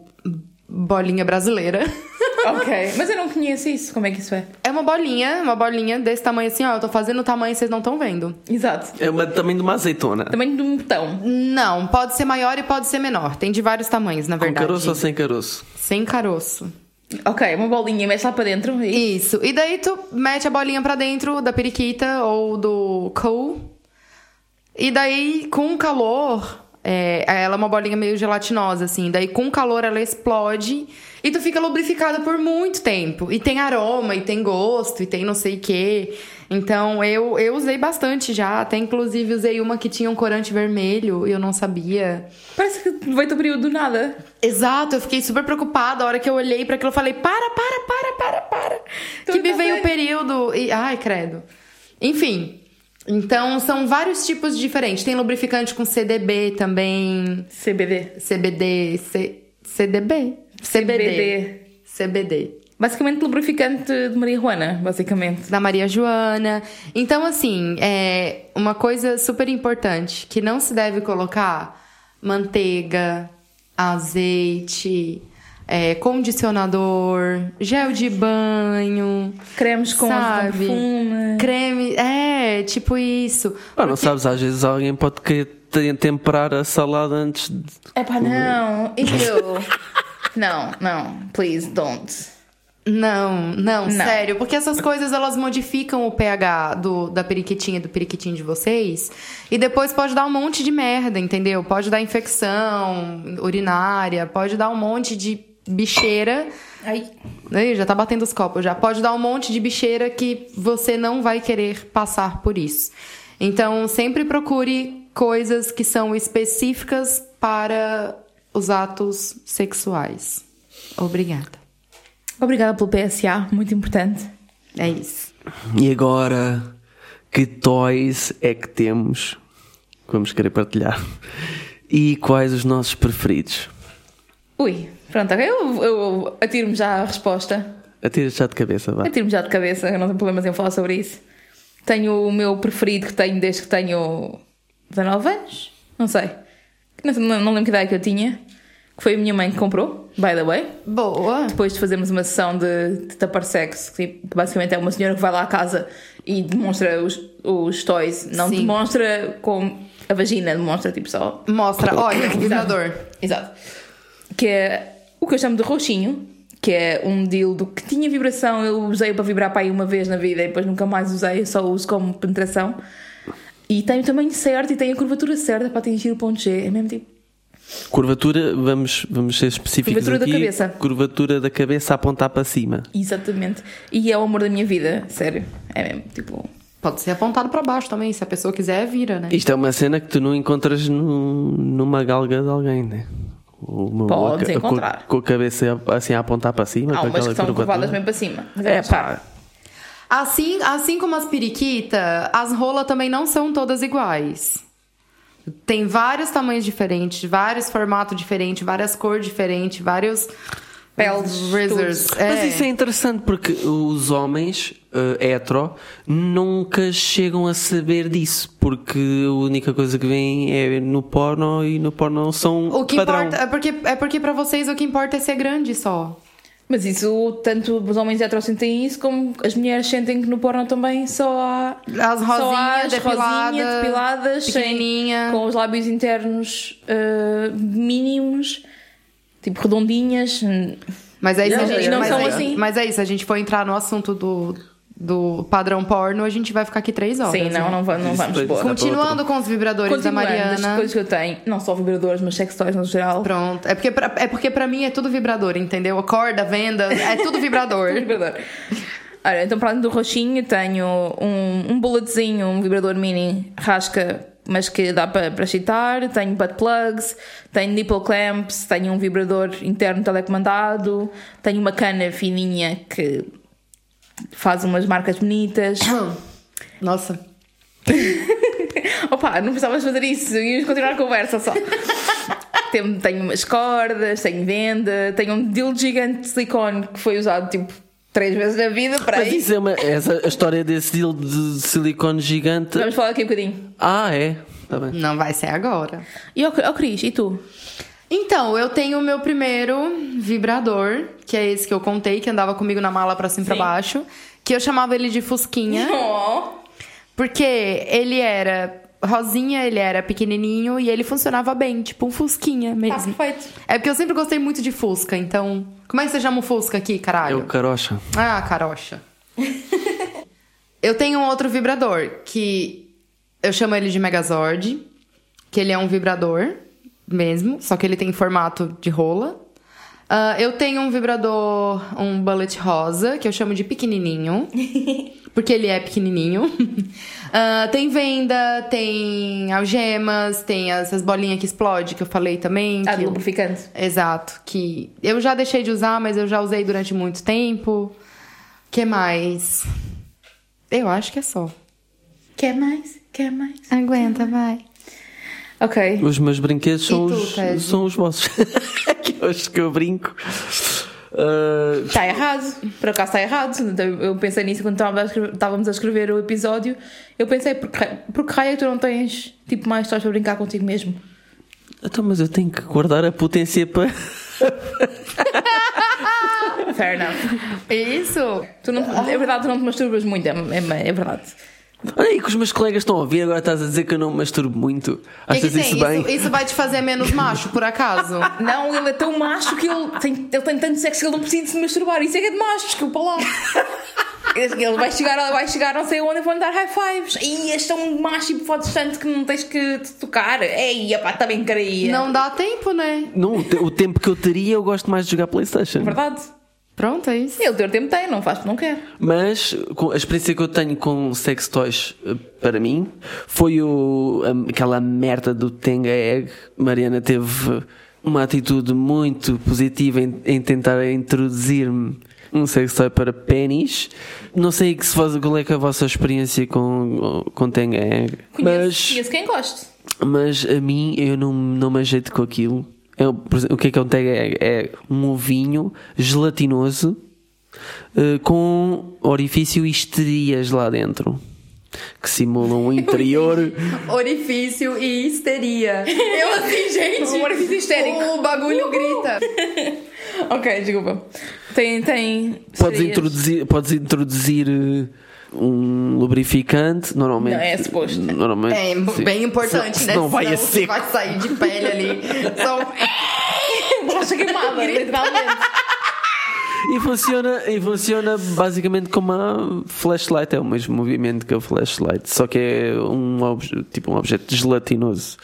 bolinha brasileira. Ok, mas eu não conheço isso, como é que isso é? É uma bolinha, uma bolinha desse tamanho assim, ó. Eu tô fazendo o tamanho, vocês não estão vendo. Exato. É uma, também de uma azeitona. Tamanho de um botão. Não, pode ser maior e pode ser menor. Tem de vários tamanhos, na Com verdade. caroço ou sem caroço? Sem caroço. Ok, uma bolinha, mexe lá para dentro. E... Isso. E daí tu mete a bolinha pra dentro da periquita ou do cool. E daí, com calor, é, ela é uma bolinha meio gelatinosa, assim. Daí, com calor, ela explode e tu fica lubrificada por muito tempo. E tem aroma, e tem gosto, e tem não sei o quê. Então, eu, eu usei bastante já. Até, inclusive, usei uma que tinha um corante vermelho e eu não sabia. Parece que veio do período do nada. Exato, eu fiquei super preocupada. A hora que eu olhei para aquilo, eu falei: para, para, para, para, para. que me veio o período. E, ai, credo. Enfim. Então, são vários tipos diferentes. Tem lubrificante com CDB também. CBD. CBD. C, CDB? CBD. CBD. Basicamente lubrificante de marihuana, basicamente. Da Maria Joana. Então, assim, é uma coisa super importante que não se deve colocar manteiga, azeite, é, condicionador, gel de banho. Cremes com sabe? perfume. Creme, é, tipo isso. Pá, não sabes, às vezes alguém pode querer te- temperar a salada antes de. Epá, não. Eu. não, não. Please, don't. Não, não, Não. sério, porque essas coisas elas modificam o pH do, da periquitinha do periquitinho de vocês e depois pode dar um monte de merda, entendeu? Pode dar infecção urinária, pode dar um monte de bicheira. Ai. Aí, já tá batendo os copos já. Pode dar um monte de bicheira que você não vai querer passar por isso. Então, sempre procure coisas que são específicas para os atos sexuais. Obrigada. Obrigada pelo PSA, muito importante. É isso. E agora, que toys é que temos? que Vamos querer partilhar. E quais os nossos preferidos? Ui, pronto, ok. Eu, eu atiro-me já a resposta. Atira já de cabeça, vá. Atiro-me já de cabeça, eu não tenho problemas em falar sobre isso. Tenho o meu preferido que tenho desde que tenho 19 anos, não sei. Não, não, não lembro que idade que eu tinha. Que foi a minha mãe que comprou, by the way. Boa. Depois de fazermos uma sessão de, de tapar sexo, que que basicamente é uma senhora que vai lá à casa e demonstra os, os toys. Não Sim. demonstra com a vagina, demonstra tipo só. Mostra, olha, o vibrador. Exato. Que é o que eu chamo de roxinho, que é um dildo que tinha vibração. Eu usei para vibrar para aí uma vez na vida e depois nunca mais usei, eu só uso como penetração. E tem o tamanho certo e tem a curvatura certa para atingir o ponto G. É mesmo tipo. Curvatura, vamos, vamos ser específicos Curvatura da aqui. cabeça. Curvatura da cabeça a apontar para cima. Exatamente. E é o amor da minha vida, sério. É mesmo tipo. Pode ser apontado pra baixo também, se a pessoa quiser, vira, né? Isto é uma cena que tu não encontras no- numa galga de alguém, né? Uma- Podes a- encontrar. Com a cabeça assim a apontar para cima. Há umas que são curvatura. curvadas mesmo para cima. É é pá. Assim, assim como as periquitas, as rolas também não são todas iguais. Tem vários tamanhos diferentes, vários formatos diferentes, várias cores diferentes, vários Peles, razors. É. Mas isso é interessante porque os homens eh, hetero nunca chegam a saber disso porque a única coisa que vem é no porno e no porno são O que padrão. importa é porque é porque para vocês o que importa é ser grande só. Mas isso, tanto os homens heteros sentem isso, como as mulheres sentem que no porno também só há. As só há rosinhas as depiladas, rosinhas depiladas, sem- com os lábios internos eh, mínimos, tipo redondinhas. Mas é isso, Não, a gente, não mas, são é, assim. mas é isso, a gente foi entrar no assunto do do padrão porno, a gente vai ficar aqui três horas. Sim, não, né? não, va- não vamos pôr. Continuando com os vibradores da das Mariana. coisas que eu tenho, não só vibradores, mas sex toys no geral. Pronto. É porque, pra, é porque pra mim é tudo vibrador, entendeu? A corda, venda, é tudo vibrador. vibrador. Olha, então para além do roxinho tenho um, um bulletzinho, um vibrador mini rasca, mas que dá para para chitar. Tenho butt plugs, tenho nipple clamps, tenho um vibrador interno telecomandado, tenho uma cana fininha que faz umas marcas bonitas. Nossa. Opa, não precisavas fazer isso, íamos continuar a conversa só. tenho, tenho umas cordas, tenho venda, tenho um dildo gigante de silicone que foi usado tipo três vezes na vida para Mas isso. isso é uma, essa, a história desse deal de silicone gigante. Vamos falar aqui um bocadinho. Ah, é? Tá bem. Não vai ser agora. E o Cris, e tu? Então, eu tenho o meu primeiro vibrador, que é esse que eu contei, que andava comigo na mala pra cima e pra baixo. Que eu chamava ele de Fusquinha. Oh. Porque ele era rosinha, ele era pequenininho e ele funcionava bem, tipo um Fusquinha Tá mesmo. perfeito. É porque eu sempre gostei muito de Fusca, então. Como é que você chama o Fusca aqui, É caralho? o carocha. Ah, carocha. eu tenho um outro vibrador que eu chamo ele de Megazord, que ele é um vibrador mesmo, só que ele tem formato de rola. Ah, eu tenho um vibrador, um bullet rosa, que eu chamo de pequenininho, porque ele é pequenininho. Ah, tem venda, tem algemas, tem essas bolinhas que explode que eu falei também. Ah, que lubrificante. Exato, que eu já deixei de usar, mas eu já usei durante muito tempo. que mais? Eu acho que é só. Quer mais? Quer mais? Aguenta, vai. Ok. Os meus brinquedos são, tu, os, são os vossos. acho que eu brinco. Ah, Está errado. Por acaso está errado. Então, Eu pensei nisso quando estávamos a escrever, o episódio. Eu pensei, por que, por que raio é que tu não tens tipo mais histórias para brincar contigo mesmo? então, mas eu tenho que guardar a potência para. Fair enough. Isso! Tu não, é verdade, tu não te masturbas muito, é, é, é verdade. Olha aí que os meus colegas estão a ouvir, agora estás a dizer que eu não me masturbo muito. O que, que Achas tem? isso bem? Isso, isso vai te fazer menos macho, por acaso? Não, ele é tão macho que ele tem, ele tem tanto sexo que ele não precisa de se masturbar. Isso é que é de macho, desculpa lá. Ele vai chegar, vai chegar não sei onde e vão dar high fives. E és tão macho e fodes tanto que não tens que te tocar. Ei, pá, também queria. Não dá tempo, né? Não, o tempo que eu teria, eu gosto mais de jogar Playstation. Verdade. Pronto, é isso. Ele ter tempo tem, não faz porque não quer. Mas com- a experiência que eu tenho com sex toys eh, para mim foi o, aquela merda do Tenga Egg. Mariana teve uma atitude muito positiva em, em tentar introduzir-me um sex toy para pênis. Não sei que se faz, qual é, que é a vossa experiência com, com Tenga Egg. Conheço, Mas, conheço quem gosta. mas a mim eu não, não me ajeito com aquilo. É, o- que é que é um Tenga Egg? É um ovinho gelatinoso eh, com orifício e histerias lá dentro que simulam o interior. Orifício e histeria. Eu assim, gente. Um orifício histérico. O bagulho grita. Ok, desculpa. Tem. tem podes, introduzir, podes introduzir eh, um lubrificante, normalmente. Não, é suposto. Normalmente, É sim. bem importante, Se- né? Senão vai a seco. vai sair de pele ali. Só... Borracha queimada, literalmente. E funciona, e funciona basicamente como a flashlight, é o mesmo movimento que a flashlight, só que é um, obje- tipo um objeto gelatinoso.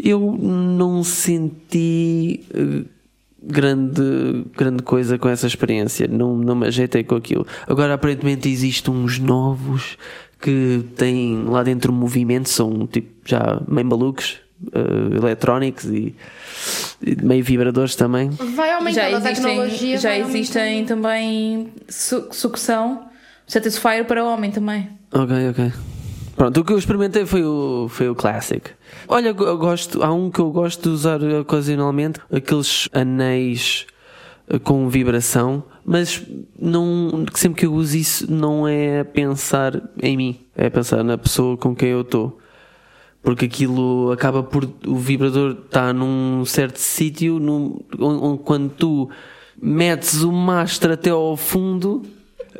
Eu não senti eh, grande, grande coisa com essa experiência, não, não me ajeitei com aquilo. Agora, aparentemente, existem uns novos que têm lá dentro movimento, são tipo já meio malucos, eh, eletrónicos e, e meio vibradores também. Vai aumentando Já a tecnologia. existem, já existem também su sucção, Satisfyer para homem também. Ok, ok. Pronto, o que eu experimentei foi o, foi o Classic. Olha, eu gosto, há um que eu gosto de usar ocasionalmente, aqueles anéis eh, com vibração, mas não, sempre que eu uso isso não é pensar em mim, é pensar na pessoa com quem eu estou. Porque aquilo acaba por. O vibrador está num certo sítio, quando tu metes o mastro até ao fundo,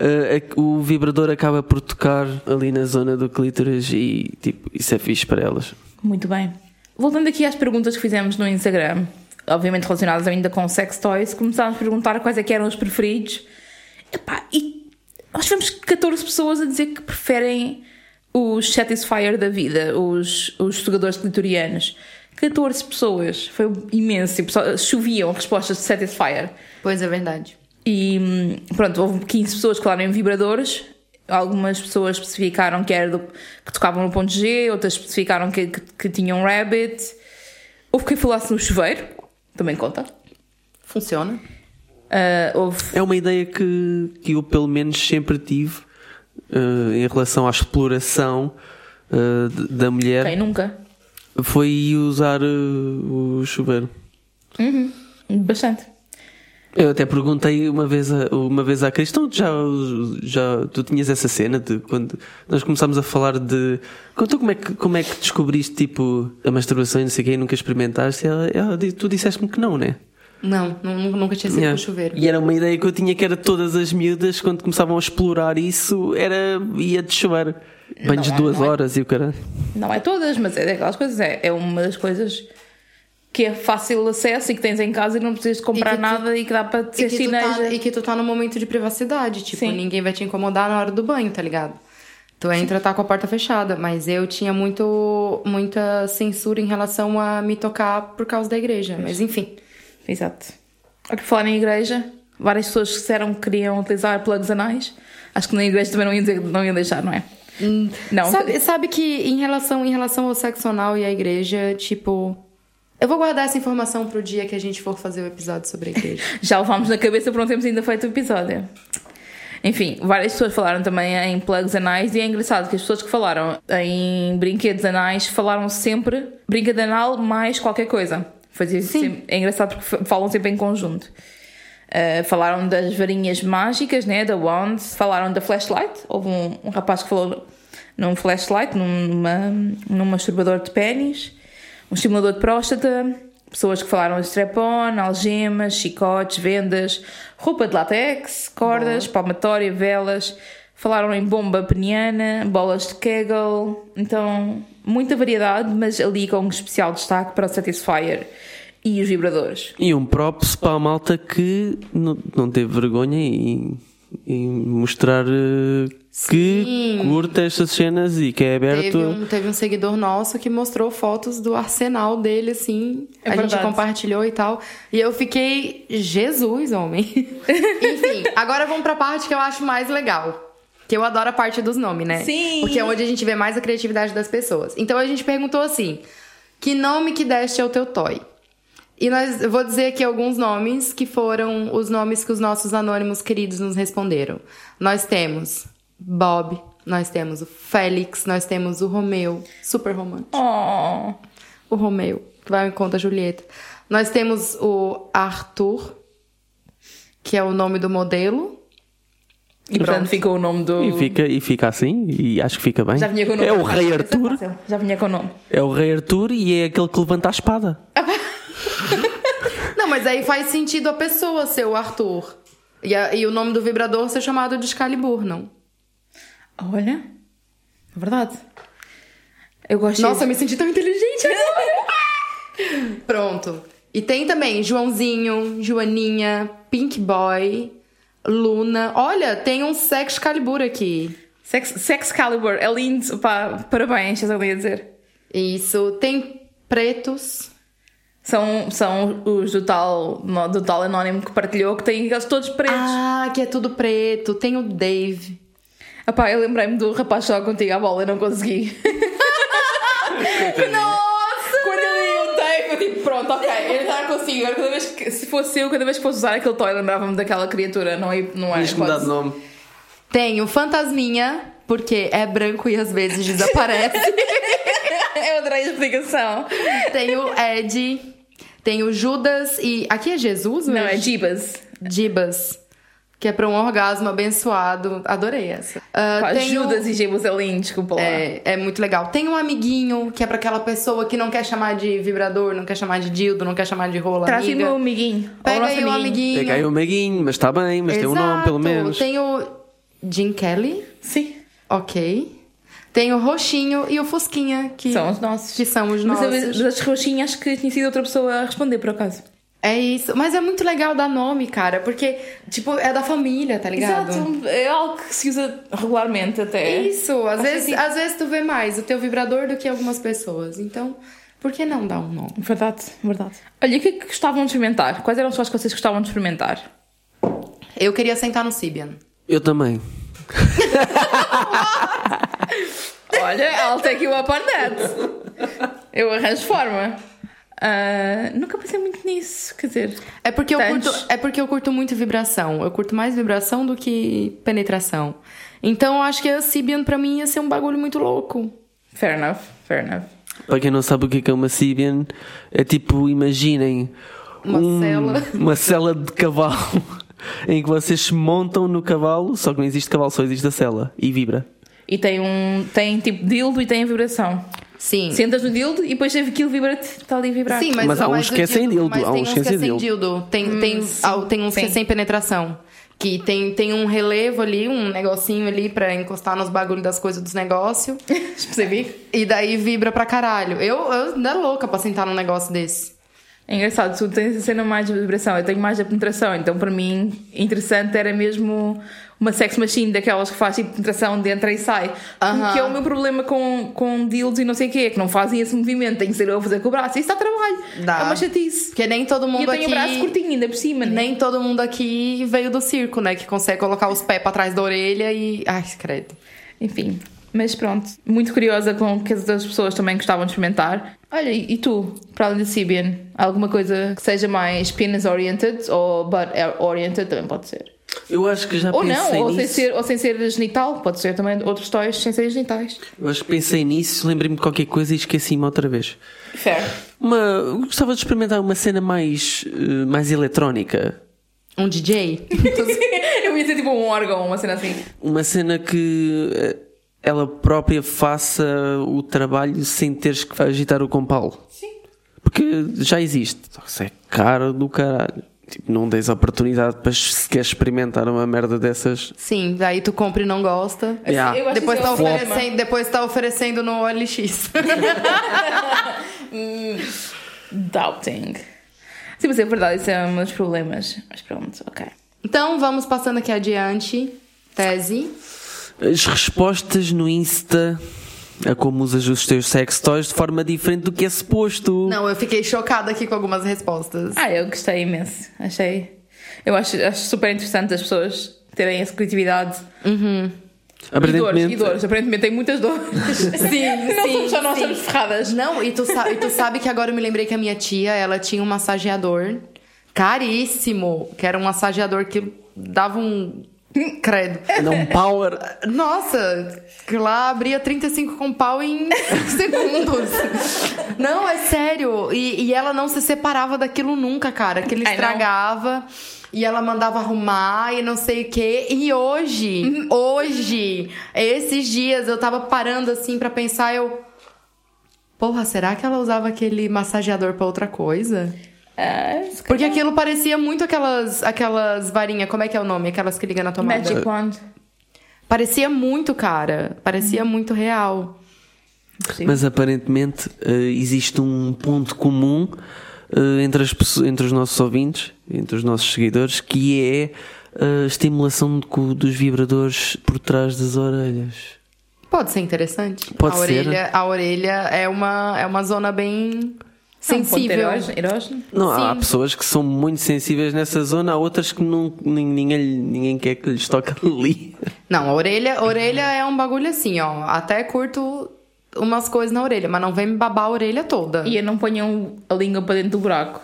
a- o vibrador acaba por tocar ali na zona do clítoris e tipo, isso é fixe para elas. Muito bem. Voltando aqui às perguntas que fizemos no Instagram, obviamente relacionadas ainda com sex toys, começámos a perguntar quais é que eram os preferidos. Epá, e Nós tivemos 14 pessoas a dizer que preferem os Satisfyer da vida, os, os jogadores clitorianos. 14 pessoas, foi imenso. Tipo, choviam respostas de Satisfyer. Pois é verdade. E pronto, houve 15 pessoas que falaram em vibradores. Algumas pessoas especificaram que, era do, que tocavam no ponto G, outras especificaram que, que, que tinham rabbit. Houve quem falasse no chuveiro, também conta. Funciona. Ah, houve. É uma ideia que, que eu, pelo menos, sempre tive eh, em relação à exploração d- da mulher. Quem nunca? Foi usar o chuveiro. Bastante. Eu até perguntei uma vez, a, uma vez à Cris, então já, já tu tinhas essa cena de quando nós começámos a falar de conta como é que, como é que descobriste tipo a masturbação e não sei o que e nunca experimentaste? Ela, ela, tu disseste-me que não, né? Não, nu- nunca tinha sido Yeah. com chuveiro. E era uma ideia que eu tinha que era todas as miúdas quando começavam a explorar isso era ia de chuveiro. Banhos de é, duas é. horas e o caralho. Não é todas, mas é daquelas coisas. É, é uma das coisas que é fácil acesso e que tens em casa e não precisas comprar E que tu- nada e que dá para ser tu tá, e que tu tá num momento de privacidade, tipo, Sim. ninguém vai te incomodar na hora do banho, tá ligado? Tu entra, tá com a porta fechada, mas eu tinha muito, muita censura em relação a me tocar por causa da igreja, mas enfim. Exato. Ao que falar em igreja, várias pessoas disseram que queriam utilizar plugs anais. Acho que na igreja também não iam, dizer, não iam deixar, não é? Não. Sabe, sabe que em relação, em relação ao sexo anal e à igreja, tipo. Eu vou guardar essa informação pro dia que a gente for fazer o episódio sobre a igreja. Já levámos na cabeça por não termos ainda feito o episódio. Enfim, várias pessoas falaram também em plugs anais e é engraçado que as pessoas que falaram em brinquedos anais falaram sempre brinquedo anal mais qualquer coisa. Fazia sempre- é engraçado porque falam sempre em conjunto. Uh, falaram das varinhas mágicas, né, da wand, falaram da flashlight. Houve um, um rapaz que falou num flashlight, numa, num masturbador de pênis, um estimulador de próstata, pessoas que falaram de strap-on, algemas, chicotes, vendas, roupa de látex, cordas, palmatória, velas. Falaram em bomba peniana, bolas de Kegel. Então, muita variedade, mas ali com um especial destaque para o Satisfyer e os vibradores. E um props para a malta que não, não teve vergonha em, mostrar eh, que Sim. curta estas cenas e que é aberto. Teve um, teve um seguidor nosso que mostrou fotos do arsenal dele, assim. É a gente verdade. compartilhou e tal. E eu fiquei, Jesus, homem. Enfim, agora vamos pra parte que eu acho mais legal. Que eu adoro a parte dos nomes, né? Sim. Porque é onde a gente vê mais a criatividade das pessoas. Então a gente perguntou assim: que nome que deste ao teu toy? E nós, eu vou dizer aqui alguns nomes que foram os nomes que os nossos anônimos queridos nos responderam. Nós temos Bob, nós temos o Félix, nós temos o Romeu, super romântico. Oh, O Romeu, que vai ao encontro da Julieta. Nós temos o Arthur, que é o nome do modelo. e portanto Pronto. ficou o nome do. E fica, e fica assim, e acho que fica bem. Já vinha com o nome. É o Rei Arthur. Já vinha com o nome. É o Rei Arthur e é aquele que levanta a espada. Não, mas aí faz sentido a pessoa ser o Arthur. E, a- e o nome do vibrador ser chamado de Excalibur, não? Olha, é verdade. Eu gosto Nossa, eu me senti tão inteligente agora. Pronto. E tem também Joãozinho, Joaninha, Pink Boy, Luna. Olha, tem um Sex Calibur aqui. Sex, Sex Calibur, é lindo. Pá, parabéns, estás ali a dizer. Isso. Tem pretos. São, são os do tal, do tal anónimo que partilhou que aqueles todos pretos. Ah, que é tudo preto. Tem o Dave. Ah pá, eu lembrei-me do rapaz que joga contigo à bola e não consegui. Nossa! Quando eu li o Dave, eu tipo, pronto, ok, eu já consigo. Agora, cada vez que, se fosse eu, cada vez que fosse usar aquele toy, lembrava-me daquela criatura, não é? Não é que mudar de nome. Tem o Fantasminha, porque é branco e às vezes desaparece. Eu adorei a explicação. tem o Ed. Tem o Judas e. Aqui é Jesus? Não, é Jibas. Jibas. Que é pra um orgasmo abençoado. Adorei essa. Ah, Pá, tem Judas e lindo, desculpa lá. É, é muito legal. Tem um amiguinho, que é pra aquela pessoa que não quer chamar de vibrador, não quer chamar de dildo, não quer chamar de rola. Traz-me amiga. o amiguinho. Pega aí o amiguinho. Pega aí o Meguinho, mas está bem, mas tem um nome pelo Exato. menos. Tem o Jim Kelly, Sim, ok. Tem o Roxinho e o Fusquinha, que são os nossos. que são os Mas nossos. a- das roxinhas acho que tinha sido outra pessoa a responder, por acaso. É isso. Mas é muito legal dar nome, cara, porque, tipo, é da família, tá ligado? Exato, é algo que se usa regularmente até. Isso, às vezes, sentido. às vezes tu vê mais o teu vibrador do que algumas pessoas. Então, por que não dar um nome? Verdade, verdade. Olha, e o que é que gostavam de experimentar? Quais eram as coisas que vocês gostavam de experimentar? Eu queria sentar no Sibian. Eu também. Olha, I'll take you up on that. Eu arranjo forma. Ah, nunca pensei muito nisso, quer dizer. É porque, eu Tantos. curto, é porque eu curto muito vibração. Eu curto mais vibração do que penetração. Então, eu acho que a Sibian pra mim ia ser um bagulho muito louco. Fair enough, fair enough. Para quem não sabe o que é é uma Sibian, é tipo, imaginem Uma um- cela. uma cela de cavalo em que vocês se montam no cavalo, só que não existe cavalo, só existe a cela e vibra. E tem um. Tem tipo dildo e tem a vibração. Sim. Sentas no dildo e depois aquilo vibra-te, está ali a vibrar. Sim, mas, Mas há uns o que é sem dildo, mas há tem uns uns que é é sem dildo. Tem, tem, ah, tem uns que é sim. sem penetração. Que tem, tem um relevo ali, um negocinho ali pra encostar nos bagulhos das coisas dos negócios. Percebi? e daí vibra pra caralho. Eu, eu ainda louca pra sentar num negócio desse. É engraçado, tu tens a cena mais de vibração, eu tenho mais da penetração, então para mim interessante era mesmo uma sex machine daquelas que faz tipo penetração de entra e sai. Que é o meu problema com, com dildos e não sei o quê, que não fazem esse movimento, tem que ser eu a fazer com o braço. Isso dá trabalho. Dá. É uma chatice. Porque nem todo E mundo eu tenho aqui. o braço curtinho ainda por cima, né? Nem todo mundo aqui veio do circo, né? Que consegue colocar os pés pra trás da orelha e. Ai, credo. Enfim, mas pronto. Muito curiosa com o que as outras pessoas também gostavam de experimentar. Olha, e tu, para além da Sibian, alguma coisa que seja mais penis oriented ou butt oriented também pode ser? Eu acho que já Ou pensei não, ou sem, nisso. ser, ou sem ser genital, pode ser também outros toys sem serem genitais. Eu acho que pensei nisso, lembrei-me de qualquer coisa e esqueci-me outra vez. Fair. Uma, gostava de experimentar uma cena mais, eh, mais eletrónica. Um DJ? Eu ia ser tipo um órgão, uma cena assim. Uma cena que eh, ela própria faça o trabalho sem teres que agitar o compal. Sim. Porque já existe. Só que isso é caro do caralho. Tipo, não tens oportunidade para sequer experimentar uma merda dessas. Sim, daí tu compra e não gosta. Yeah. Eu acho Depois que tá, isso é oferecendo, depois tá oferecendo no OLX. Doubting. Sim, mas é verdade, isso é um dos problemas. Mas pronto, ok. então, vamos passando aqui adiante. Tese. As respostas no Insta a como usas os teus sex toys de forma diferente do que é suposto. Não, eu fiquei chocada aqui com algumas respostas. Ah, eu gostei imenso. Achei. Eu acho, acho super interessante as pessoas terem essa criatividade. E dores, Aparentemente, e dores. Aparentemente tem muitas dores. Sim, não sim, somos só nós sim. estamos ferradas. Não, e tu, sa- e tu sabe que agora eu me lembrei que a minha tia, ela tinha um massageador caríssimo, que era um massageador que dava um credo. Não um power. Nossa, que lá abria 35 com pau em segundos. Não, é sério. E, e ela não se separava daquilo nunca, cara. Que ele know. estragava. E ela mandava arrumar e não sei o quê. E hoje, hoje, esses dias, eu tava parando assim pra pensar, eu. Porra, será que ela usava aquele massageador pra outra coisa? Se Porque calhar. aquilo parecia muito aquelas, aquelas varinhas, como é que é o nome? Aquelas que ligam na tomada. Magic Wand. Parecia muito, cara. Parecia muito real. Mas aparentemente eh, existe um ponto comum eh, entre, as pessoas- entre os nossos ouvintes, entre os nossos seguidores, que é a estimulação de- dos vibradores por trás das orelhas. Pode ser interessante. Pode a ser. Orelha, a orelha é uma, é uma zona bem sensível. É um erógeno. Não, há Sim. pessoas que são muito sensíveis nessa zona, há outras que não, nin- ninguém, ninguém quer que lhes toque ali. Não, a orelha, a orelha é um bagulho assim, ó. Até curto umas coisas na orelha, mas não vem me babar a orelha toda. E não ponham a língua para dentro do buraco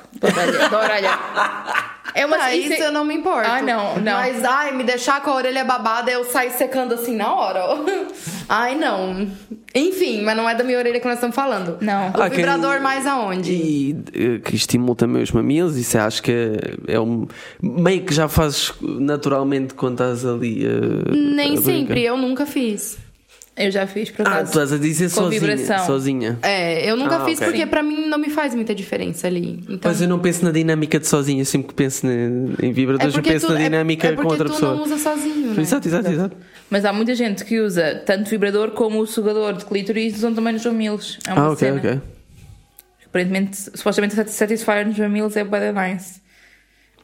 da orelha. É uma Ah, isso é- eu não me importo. Ah, não, não. Mas, ai, me deixar com a orelha babada, eu sair secando assim na hora. Ai, não. Enfim, mas não é da minha orelha que nós estamos falando. Não. O Ah, quem- vibrador mais aonde? E eh, que estimula também os mamilos, isso acho que é, é um. meio que já fazes naturalmente quando estás ali. Nem a sempre, eu nunca fiz. Eu já fiz, por Ah, acaso. tu estás a dizer Com sozinha. vibração. sozinha. É, eu nunca Ah, fiz ok. porque pra mim não me faz muita diferença ali. Então, Mas eu não penso na dinâmica de sozinha, eu sempre que penso em vibradores, eu penso tu, na dinâmica é, é com porque outra tu pessoa. não usa sozinho, né? Exato, exato, exato. Mas há muita gente que usa tanto vibrador como o sugador de clítoris usam também nos mamilos. É uma Ah, ok, cena. ok. Aparentemente, supostamente a Satisfyer nos mamilos é bada nice.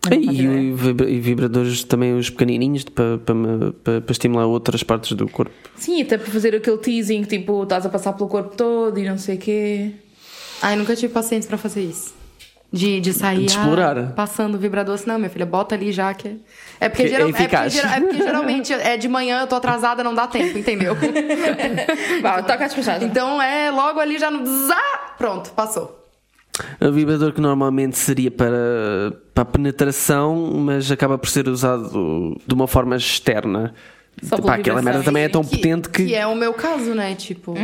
Faço E, e vibra- e vibradores também os pequenininhos para pa, pa, pa estimular outras partes do corpo. Sim, até para fazer aquele teasing, tipo, estás a passar pelo corpo todo e não sei o quê. Ai, nunca tive paciência pra fazer isso. De, de sair De explorar. ah, passando o vibrador. Assim, não, minha filha, bota ali já que. É porque, Que é geral- é porque eficaz. geral- é porque geralmente é de manhã, eu tô atrasada, não dá tempo, entendeu? Vá, toca a despachagem. então é logo ali já no. Zá! Pronto, passou. O vibrador que normalmente seria para, para a penetração, mas acaba por ser usado de uma forma externa. Só Pá, aquela merda também é tão Que- potente que, Que é o meu caso, né? Tipo. o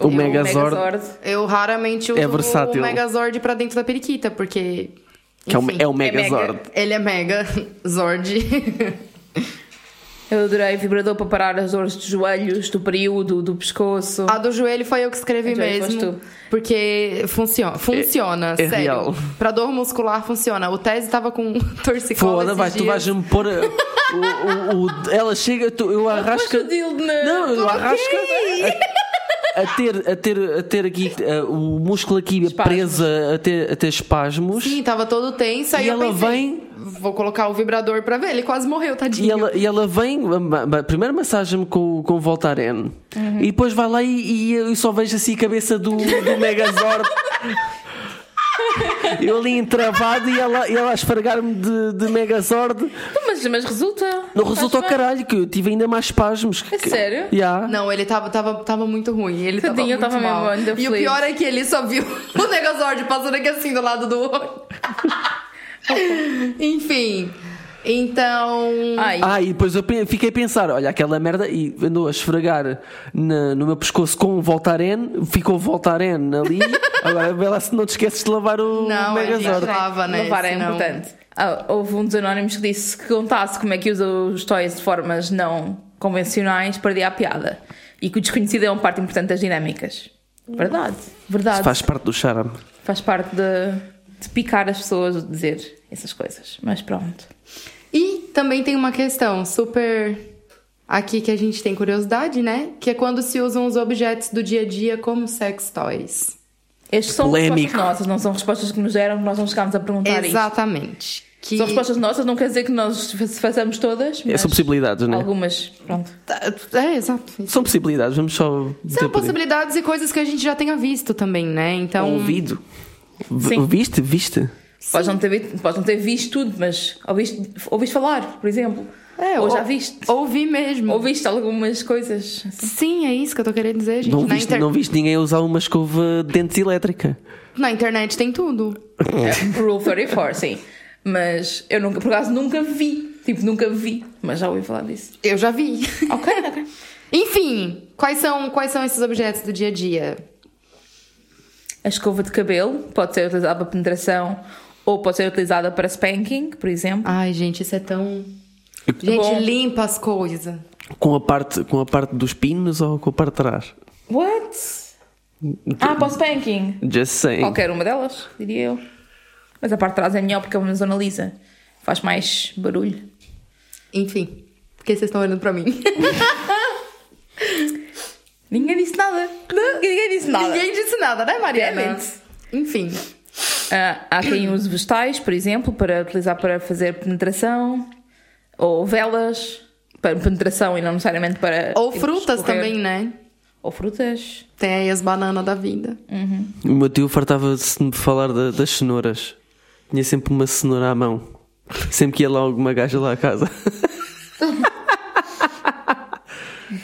Eu- Megazord, Eu raramente uso É versátil. o Megazord pra dentro da periquita, porque. que é o, é o Megazord. Ele é mega Zord. Eu adorei vibrador para parar as dores dos joelhos, do período, do pescoço. A do joelho foi eu que escrevi mesmo. Porque funciona. Funciona, é sério. real. Pra dor muscular funciona. O Tese tava com torcicola Foda, vai, tu dias. vais-me pôr. o, o- o- ela chega, tu, eu arrasco. Não, eu arrasco. A, ter, a, ter, a ter aqui uh, o músculo aqui Espasmos. preso a ter, a ter espasmos. Sim, tava todo tenso. E eu ela pensei, vem- Vou colocar o vibrador pra ver. Ele quase morreu, tadinho. E ela, e ela vem, primeiro massagem-me com, com o Voltaren Uhum. e depois vai lá e, e eu só vejo assim a cabeça do, do Megazord. eu ali entravado e ela, ela a esfregar-me de, de Megazord. Mas, mas resulta. Não resulta ao caralho, que eu tive ainda mais espasmos. É Que- sério? Yeah. Não, ele tava, tava, tava muito ruim. Ele Tadinho, tava, muito tava mal. E o pior é que ele só viu o Megazord passando aqui assim do lado do olho. Enfim. Então. Ai, Ah, e depois eu fiquei a pensar: olha, aquela merda, e andou a esfregar na- no meu pescoço com o Voltaren, ficou o Voltaren ali. Agora lá se não te esqueces de lavar o Não, gente Megazord. lava, né? Lavar é senão- importante. Ah, houve um dos anónimos que disse que contasse como é que usa os toys de formas não convencionais, perdia a piada. E que o desconhecido é uma parte importante das dinâmicas. Verdade, verdade. Faz parte do charme. Faz parte de, de picar as pessoas, de dizer essas coisas. Mas pronto. E também tem uma questão super aqui que a gente tem curiosidade, né? Que é quando se usam os objetos do dia a dia como sex toys. Estes são respostas nossas, não são respostas que nos deram, que nós não chegámos a perguntar isto. Exatamente. Que... São respostas nossas, não quer dizer que nós fa- façamos todas, mas É, são possibilidades, não é? algumas, pronto. É, exato. São possibilidades, vamos só. São possibilidades e coisas que a gente já tenha visto também, né? Então. Ouvido. V- Sim. Viste? Viste? Podes não, ter, podes não ter visto tudo, mas ouviste, ouviste falar, por exemplo. É, Ou ou- já viste. Ouvi mesmo. Ouviste algumas coisas. assim. Sim, é isso que eu tô querendo dizer, gente. Não viste, inter- não viste ninguém usar uma escova de dentes elétrica. na internet tem tudo. É, Rule 34, sim. Mas eu nunca, por acaso, nunca vi. Tipo, nunca vi. Mas já ouvi falar disso. Eu já vi. Ok, ok. Enfim, quais são, quais são esses objetos do dia a dia? A escova de cabelo pode ser utilizada para penetração ou pode ser utilizada para spanking, por exemplo. Ai, gente, isso é tão. Gente, Bom. limpa as coisas. Com a, parte, com a parte dos pinos ou com a parte de trás? What? Ah, para o spanking. Just saying. Qualquer uma delas, diria eu. Mas a parte de trás é melhor porque é uma zona lisa. Faz mais barulho. Enfim, por que vocês estão olhando pra mim? Ninguém disse nada. Ninguém disse nada. Ninguém disse nada, né, Mariana? Enfim. Ah, há quem use vegetais, por exemplo, para utilizar para fazer penetração. Ou velas para penetração e não necessariamente para. Ou tipo, frutas escorrer. também, né? Ou frutas. Tem aí as bananas da vida. O meu tio fartava-se de me falar da- das cenouras. Tinha sempre uma cenoura à mão. Sempre que ia lá alguma gaja lá à casa.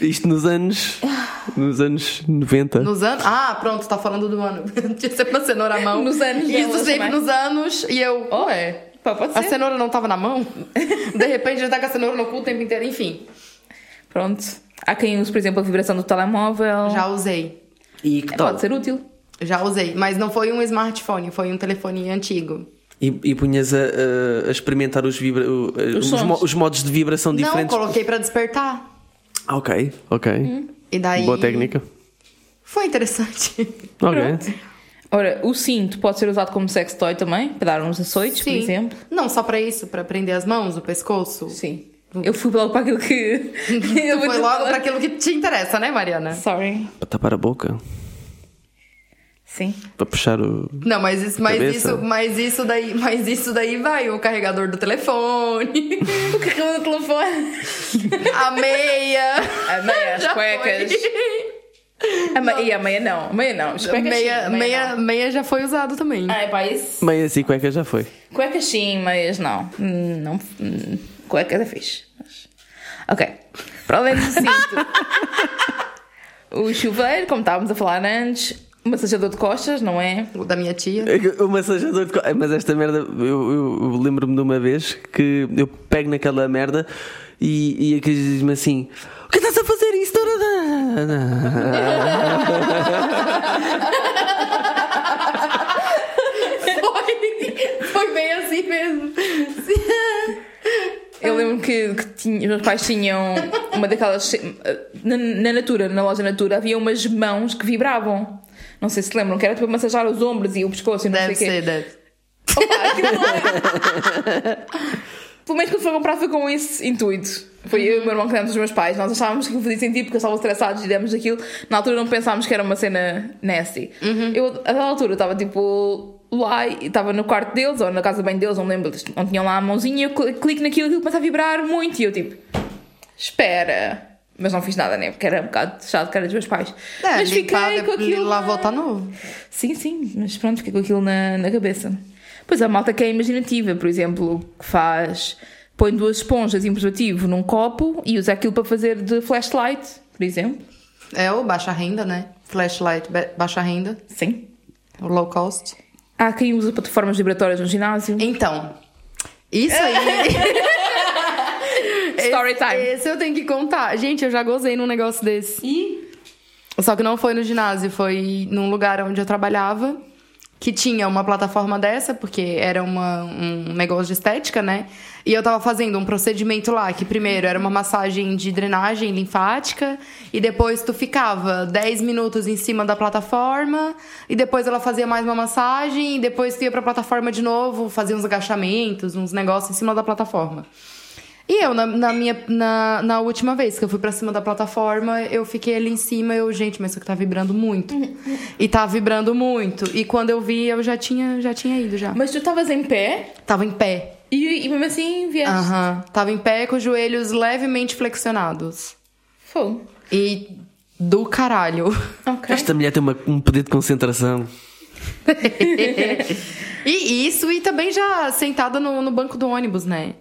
Isto nos anos. Nos anos 90. Nos anos. Ah, pronto, tá falando do ano. Tinha sempre uma cenoura à mão. Nos anos Isso delas sempre nos anos. E eu. Oh, pá, pode A ser. cenoura não tava na mão? De repente já tá com a cenoura no cu o tempo inteiro. Enfim, Pronto. Há quem use, por exemplo, a vibração do telemóvel. já usei. E que É, tal? pode ser útil. Já usei. Mas não foi um smartphone, foi um telefone antigo. E, e punhas a, a- a experimentar os, vibra, os, sons. mo- os modos de vibração Não, diferentes. coloquei pra despertar. Ah, ok, ok. E daí. Boa técnica. Foi interessante. Ok. Ora, o cinto pode ser usado como sex toy também, para dar uns açoites, por Sim. exemplo. Não só pra isso, pra prender as mãos, o pescoço. Sim. Eu fui logo para aquilo que. Eu Foi logo pra aquilo que te interessa, né, Mariana? Sorry. Para tapar a boca. Sim. Para puxar o. Não, mas isso, mas Cabeça. isso, mas isso daí, mas isso daí vai o carregador do telefone, O carregador do telefone. a meia, A meia, as Já cuecas. foi. A meia, e a meia não. A meia não. As cuecas meia, sim, meia, não. meia já foi usado também. Ah, é pá, isso. Meias e cueca já foi. Cuecas sim, meias não. Hum, não hum, cuecas é fixe. Mas- Ok. Para além do cinto, o chuveiro, como estávamos a falar antes, o massageador de costas, não é? O da minha tia. O massajador de co- Ai, Mas esta merda, eu, eu- eu lembro-me de uma vez que eu pego naquela merda e, e a Cris diz-me assim: O que estás a fazer isso? Foi, foi bem assim mesmo. Eu lembro que, que tinha- os meus pais tinham uma daquelas. Na, na Natura, na loja Natura, havia umas mãos que vibravam. Não sei se lembram, que era tipo massajar os ombros e o pescoço e não Deve sei o quê. ser, deve. Opa, aquilo não era. Pelo menos quando foi comprar foi com esse intuito. Foi eu e o meu irmão que demos os meus pais. Nós achávamos que fazia sentido porque estavam estressados e demos aquilo. Na altura não pensámos que era uma cena nasty. Eu, a dada altura, estava tipo lá e estava no quarto deles ou na casa bem deles, não me lembro, não tinham lá a mãozinha. Eu cl- clico naquilo e aquilo começa a vibrar muito. E eu tipo, espera. Mas não fiz nada, né? Porque era um bocado chato, que era dos meus pais. É, mas fiquei com aquilo. lá na- voltar novo. Sim, sim, mas pronto, fiquei com aquilo na, na cabeça. Pois a malta que é imaginativa, por exemplo, que faz. põe duas esponjas e um preservativo num copo e usa aquilo para fazer de flashlight, por exemplo. É o baixa renda, né? Flashlight, ba- baixa renda, Sim. o low cost. Há quem usa plataformas vibratórias no ginásio. Então, isso aí. Story esse, time. Esse eu tenho que contar. Gente, eu já gozei num negócio desse. E. Só que não foi no ginásio, foi num lugar onde eu trabalhava, que tinha uma plataforma dessa, porque era uma, um negócio de estética, né? E eu tava fazendo um procedimento lá, que primeiro era uma massagem de drenagem linfática, e depois tu ficava 10 minutos em cima da plataforma, e depois ela fazia mais uma massagem, e depois tu ia pra plataforma de novo, fazia uns agachamentos, uns negócios em cima da plataforma. E eu, na, na minha, na, na última vez que eu fui pra cima da plataforma, eu fiquei ali em cima, eu, gente, mas isso aqui tá vibrando muito. e tá vibrando muito. E quando eu vi, eu já tinha, já tinha ido já. Mas tu estavas em pé Tava em pé. e, e mesmo assim vieste. Aham. Tava em pé com os joelhos levemente flexionados. Fogo. E do caralho. Ok. Esta mulher tem uma- um poder de concentração. e isso, e também já sentada no, no banco do ônibus, né?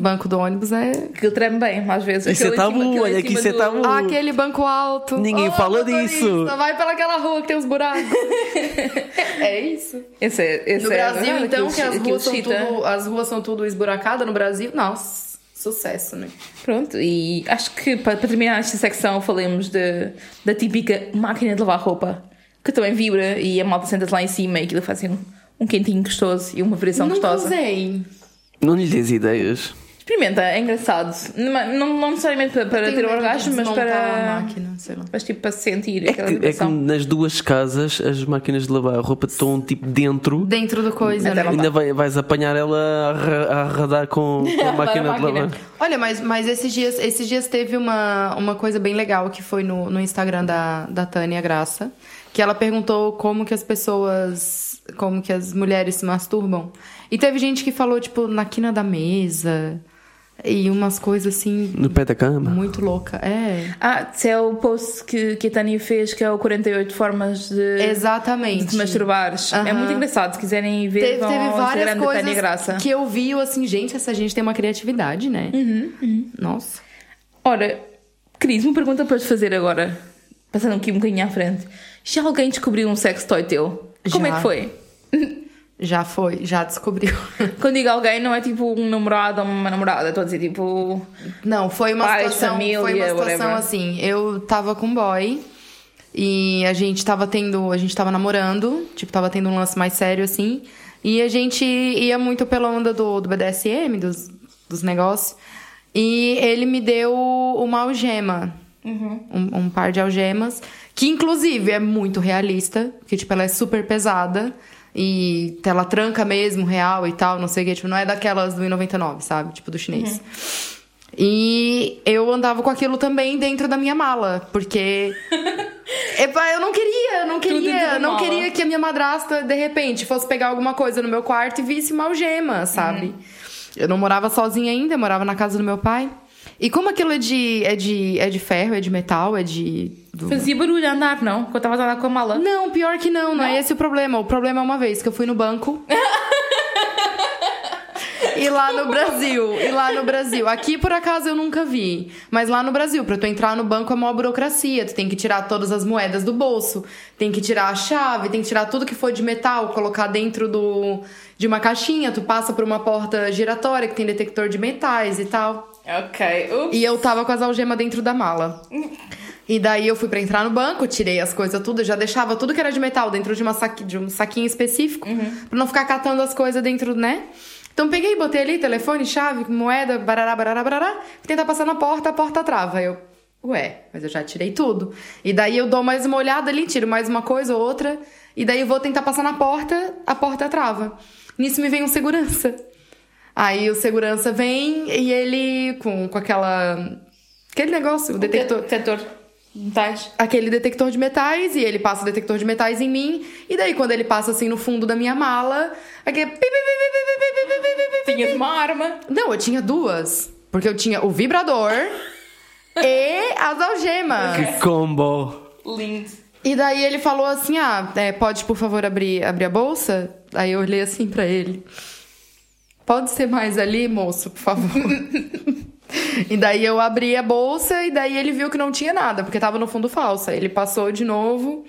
Banco do ônibus é. Treme bem, às vezes. Isso é tabu, olha que cima isso é tabu. Ah, aquele banco alto. Ninguém Ô, fala disso. Vai pelaquela rua que tem uns buracos. é isso. Esse é, esse No é Brasil, verdade, então, aquilo- que as ruas, são excita. tudo, as ruas são tudo esburacadas no Brasil, nossa, sucesso, né? Pronto, e acho que para, para terminar esta secção falemos de, da típica máquina de lavar roupa, que também vibra e a malta senta-se lá em cima e aquilo faz assim um, um quentinho gostoso e uma vibração Nunca gostosa. usei. Não lhe des ideias. Experimenta, é engraçado. Não, não, não necessariamente para, para ter orgasmo, mas desmontar a para. máquina, sei lá. Mas tipo para sentir É aquela que, é que nas duas casas as máquinas de lavar a roupa estão tipo dentro. Dentro do coisa, Até né? não Ainda vai- vais apanhar ela a, a radar com, com a máquina de lavar. Olha, mas, mas esses, dias, esses dias teve uma, uma coisa bem legal que foi no, no Instagram da, da Tânia Graça, que ela perguntou como que as pessoas, como que as mulheres se masturbam. E teve gente que falou, tipo, na quina da mesa, e umas coisas assim, No pé da cama. muito louca. É, Ah, esse é o post que, que a Tânia fez, que é o 48 formas de, exatamente. de te masturbares. É muito engraçado. Se quiserem ver, Teve, vão teve várias Instagram da Tânia Graça. coisas que eu vi, assim, gente, essa gente tem uma criatividade, né? Nossa. Ora, Cris, uma pergunta para te fazer agora, passando aqui um bocadinho à frente. Já alguém descobriu um sex toy teu? Como é Já. que foi? Já foi, já descobriu. Quando digo alguém, não é tipo um namorado ou uma namorada, estou a dizer tipo. Não, foi uma Pais, situação, família, foi uma situação whatever. assim. Eu tava com um boy e a gente tava tendo, a gente tava namorando, tipo, tava tendo um lance mais sério assim. E a gente ia muito pela onda do, do BDSM, dos, dos negócios. E ele me deu uma algema. Um, um par de algemas. Que, inclusive, é muito realista. Que, tipo, ela é super pesada. E ela tranca mesmo, real e tal, não sei o que. Tipo, não é daquelas do I99, sabe? Tipo, do chinês. E eu andava com aquilo também dentro da minha mala, porque. Epa, eu não queria, eu não queria, não mala. queria que a minha madrasta, de repente, fosse pegar alguma coisa no meu quarto e visse uma algema, sabe? Uhum. Eu não morava sozinha ainda, eu morava na casa do meu pai. E como aquilo é de, é de, é de ferro, é de metal, é de. do- Fazia barulho a andar, não? Quando estava a andar com a mala. Não, pior que não, não, Não? é esse o problema. O problema é uma vez que eu fui no banco. E lá no Brasil, e lá no Brasil. Aqui, por acaso, eu nunca vi. Mas lá no Brasil, pra tu entrar no banco é uma burocracia. Tu tem que tirar todas as moedas do bolso, tem que tirar a chave, tem que tirar tudo que for de metal, colocar dentro do, de uma caixinha. Tu passa por uma porta giratória que tem detector de metais e tal. Ok. Ups. E eu tava com as algemas dentro da mala. E daí eu fui pra entrar no banco, tirei as coisas tudo, já deixava tudo que era de metal dentro de, uma saqui, de um saquinho específico, pra não ficar catando as coisas dentro, né? Então peguei, botei ali telefone, chave, moeda, barará, barará, barará. Tentar passar na porta, a porta trava. Eu, ué, mas eu já tirei tudo. E daí eu dou mais uma olhada ali, tiro mais uma coisa ou outra. E daí eu vou tentar passar na porta, a porta trava. Nisso me vem um segurança. Aí o segurança vem e ele, com, com aquela. Aquele negócio, o, detector. detector. Metais. Aquele detector de metais, e ele passa o detector de metais em mim, e daí quando ele passa assim no fundo da minha mala, aquele. Tinha uma arma. Não, eu tinha duas. Porque eu tinha o vibrador e as algemas. Que combo! Lindo. E daí ele falou assim: ah, é, pode por favor abrir, abrir a bolsa? Aí eu olhei assim para ele. Pode ser mais ali, moço, por favor. e daí eu abri a bolsa e daí ele viu que não tinha nada, porque tava no fundo falso. Aí ele passou de novo,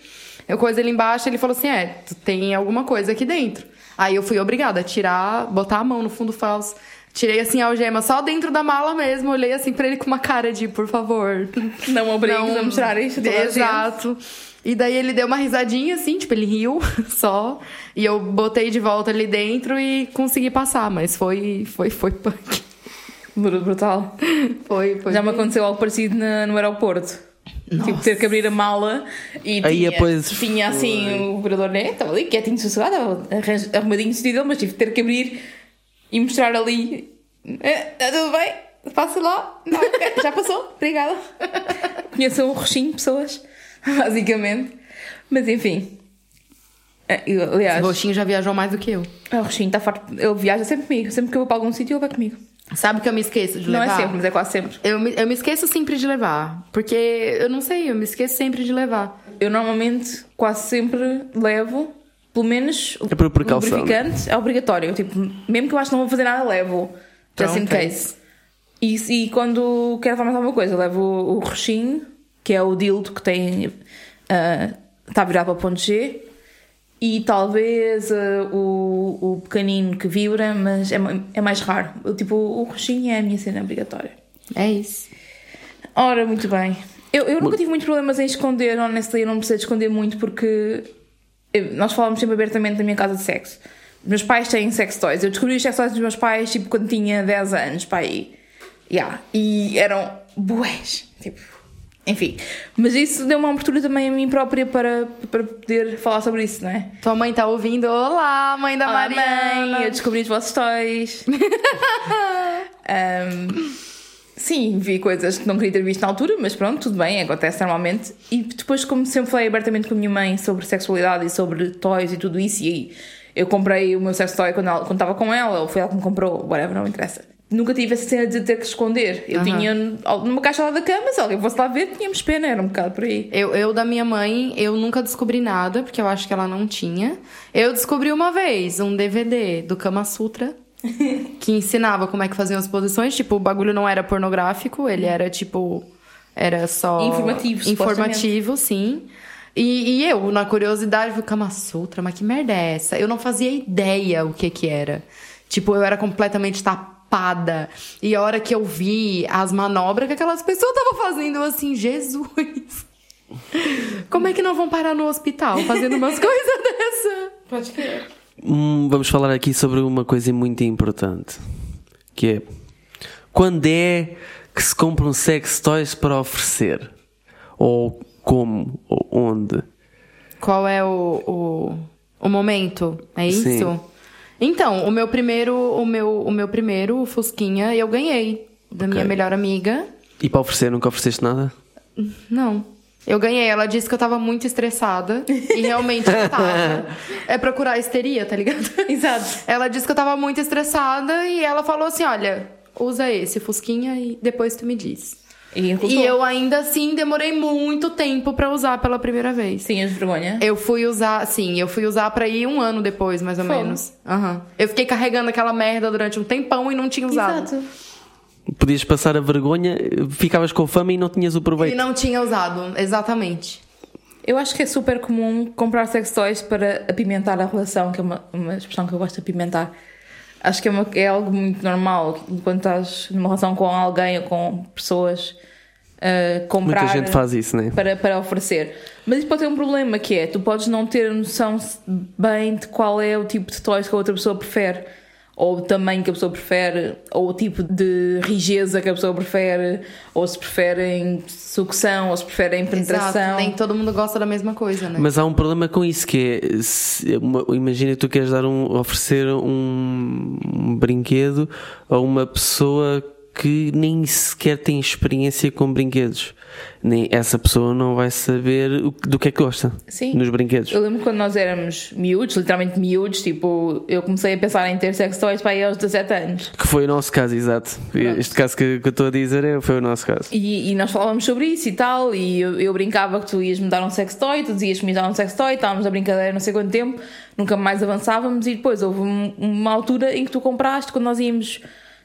eu coisa ali embaixo, ele falou assim: é, tem alguma coisa aqui dentro. Aí eu fui obrigada a tirar, botar a mão no fundo falso. Tirei assim a algema só dentro da mala mesmo, olhei assim pra ele com uma cara de, por favor. Não obrigues a mostrar isto a toda a gente. Exato. E daí ele deu uma risadinha assim, tipo, ele riu só. E eu botei de volta ali dentro e consegui passar, mas foi foi foi punk. Bru- Brutal. Foi, foi. Já me aconteceu algo parecido na- no aeroporto. Tipo, ter que abrir a mala e Aí, tinha, depois tinha assim o operador, né? Estava ali quietinho, sossegado, arrumadinho vestido dele, mas tive que ter que abrir e mostrar ali. "Eh, Está tudo bem? Passa lá. Não, já passou. Obrigada. Conheço um roxinho pessoas, basicamente. Mas enfim. Eu- Aliás, O roxinho já viajou mais do que eu. o roxinho está farto. Ele viaja sempre comigo. Sempre que eu vou para algum sítio, ele vai comigo. Sabe que eu me esqueço de Não levar? é sempre, mas é quase sempre. Eu me, eu me esqueço sempre de levar. Porque eu não sei, eu me esqueço sempre de levar. Eu normalmente quase sempre levo, pelo menos É por precaução. lubrificante é obrigatório. Tipo, mesmo que eu acho que não vou fazer nada, levo. Just in case. E, e quando quero fazer mais alguma coisa, levo o, o roxinho, que é o dildo que tem. Está virado para o ponto G. E talvez ah, o, o pequenino que vibra, mas é, é mais raro. Eu, Tipo, o roxinho é a minha cena obrigatória. É isso. Ora, muito bem. Eu, eu nunca tive muitos problemas em esconder, honestly, eu não precisei de esconder muito porque nós falamos sempre abertamente na minha casa de sexo. Meus pais têm sex toys. Eu descobri os sex toys dos meus pais tipo quando tinha 10 anos, pai. Yeah. E eram bués. Tipo, enfim. Mas isso deu uma abertura também a mim própria para, para poder falar sobre isso, não é? Tua mãe tá ouvindo? Olá, mãe da Olá, Mariana. mãe, eu descobri os vossos toys. Um, sim, vi coisas que não queria ter visto na altura, mas pronto, tudo bem, acontece normalmente. E depois, como sempre falei abertamente com a minha mãe sobre sexualidade e sobre toys e tudo isso, e eu comprei o meu sex toy quando ela- quando estava com ela, ou foi ela que me comprou, whatever, não interessa. Nunca tive essa cena de ter que esconder. Eu Aham. tinha numa caixa lá da cama, se alguém fosse lá ver, tínhamos pena, era um bocado por aí. Eu, eu, da minha mãe, eu nunca descobri nada, porque eu acho que ela não tinha. Eu descobri uma vez um DVD do Kama Sutra que ensinava como é que faziam as posições. Tipo, o bagulho não era pornográfico, ele era tipo. Era só. Informativo, Informativo, sim. E, e eu, na curiosidade, fui Kama Sutra, mas que merda é essa? Eu não fazia ideia o que que era. Tipo, eu era completamente tapada. E a hora que eu vi as manobras que aquelas pessoas estavam fazendo, eu assim, Jesus. Como é que não vão parar no hospital fazendo umas coisas dessa? Pode crer. Hum, vamos falar aqui sobre uma coisa muito importante. Que é... Quando é que se compram sex toys para oferecer? Ou como? Ou onde? Qual é o, o, o momento? É isso? Sim. Então, o meu primeiro, o meu, o meu primeiro Fusquinha eu ganhei da minha melhor amiga. E para oferecer nunca ofereceste nada? Não. Eu ganhei. Ela disse que eu tava muito estressada. E realmente eu tava. É procurar histeria, tá ligado? Exato. Ela disse que eu tava muito estressada e ela falou assim: olha, usa esse, Fusquinha, e depois tu me diz. E, E eu ainda assim demorei muito tempo pra usar pela primeira vez. Tinhas vergonha? Eu fui usar, sim, eu fui usar pra ir um ano depois, mais ou Fogo. menos. Aham. Eu fiquei carregando aquela merda durante um tempão e não tinha usado. Exato. Podias passar a vergonha, ficavas com fama e não tinhas o E proveito. não tinha usado, exatamente. Eu acho que é super comum comprar sex toys para apimentar a relação, que é uma, uma expressão que eu gosto de apimentar. Acho que é, uma- é algo muito normal quando estás numa relação com alguém ou com pessoas uh, comprar Muita gente faz isso, né? para, para oferecer. Mas isso pode ter um problema que é tu podes não ter noção bem de qual é o tipo de toys que a outra pessoa prefere. Ou o tamanho que a pessoa prefere, ou o tipo de rigidez que a pessoa prefere, ou se preferem sucção, ou se preferem penetração. Exato. Nem todo mundo gosta da mesma coisa, né? Mas há um problema com isso que é se- uma- imagina que tu queres dar um, oferecer um, um brinquedo a uma pessoa que nem sequer tem experiência com brinquedos. Nem essa pessoa não vai saber do que é que gosta Sim. nos brinquedos. Eu lembro quando nós éramos miúdos, literalmente miúdos, tipo, eu comecei a pensar em ter sex toys para aí aos 17 anos. Que foi o nosso caso, exato. Este caso que, que eu estou a dizer é, foi o nosso caso. E, e nós falávamos sobre isso e tal, e eu, eu brincava que tu ias me dar um sex toy, tu dizias que me dar um sex toy, estávamos na brincadeira não sei quanto tempo, nunca mais avançávamos, e depois houve um- uma altura em que tu compraste quando nós íamos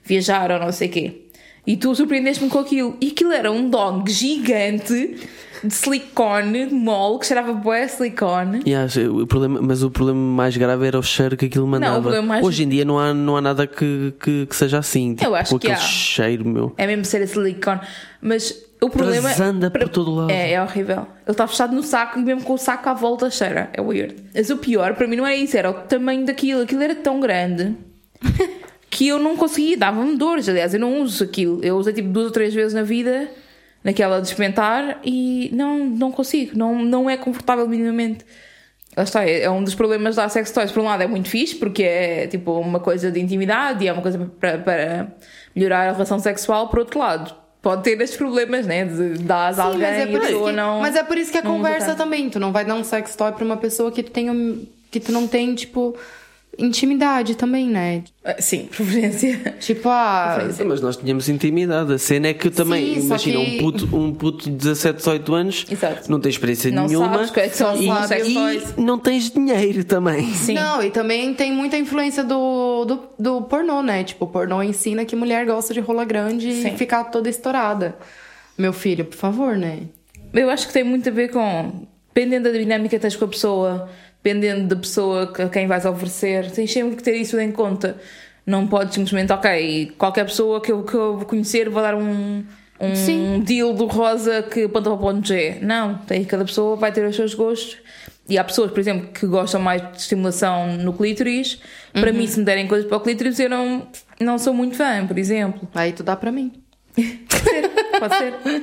viajar ou não sei o quê. E tu surpreendeste-me com aquilo. E aquilo era um dog gigante de silicone, mole, que cheirava bué a silicone. E acho- o problema, mas o problema mais grave era o cheiro que aquilo mandava. problema mais- Hoje em dia não há, não há nada que, que, que seja assim. Tipo, Eu acho com que aquele há. cheiro, meu. É mesmo ser a silicone. Mas o problema Transanda por todo lado. É, é horrível. Ele está fechado no saco, mesmo com o saco à volta cheira. É weird. Mas o pior para mim não era isso, era o tamanho daquilo. Aquilo era tão grande que eu não conseguia, dava-me dores. Aliás, eu não uso aquilo. Eu usei tipo duas ou três vezes na vida, naquela de experimentar, e não, não consigo. Não, não é confortável minimamente. Lá está, é é um dos problemas da sex toys. Por um lado é muito fixe, porque é tipo uma coisa de intimidade e é uma coisa para, para melhorar a relação sexual. Por outro lado, pode ter estes problemas, né? De dar a Sim, alguém mas é, e a por isso pessoa que, não. mas é por isso que a conversa também. Tu não vai dar um sex toy pra uma pessoa que tu, tenha, que tu não tem, tipo, intimidade também, né? Ah, Sim, preferência. Tipo, ah. Mas nós tínhamos intimidade. A cena é que também, Sim, imagina, que- um, puto, um puto de 17, 18 anos Exato. não tem experiência Não nenhuma sabes quais são e, e não tens dinheiro também. Sim. Não, e também tem muita influência do, do, do pornô, né? Tipo, o pornô ensina que mulher gosta de rola grande Sim. e ficar toda estourada. Meu filho, por favor, né? Eu acho que tem muito a ver com. Dependendo da dinâmica que tens com a pessoa, dependendo da pessoa a quem vais oferecer, tens sempre que ter isso em conta. Não podes simplesmente, ok, qualquer pessoa que eu, que eu conhecer vou dar um, um Sim. deal do rosa que aponta para o ponto G. Não, tem, cada pessoa vai ter os seus gostos. E há pessoas, por exemplo, que gostam mais de estimulação no clítoris. Para mim, se me derem coisas para o clítoris, eu não, não sou muito fã, por exemplo. Aí tu dá pra mim. Pode ser, pode ser.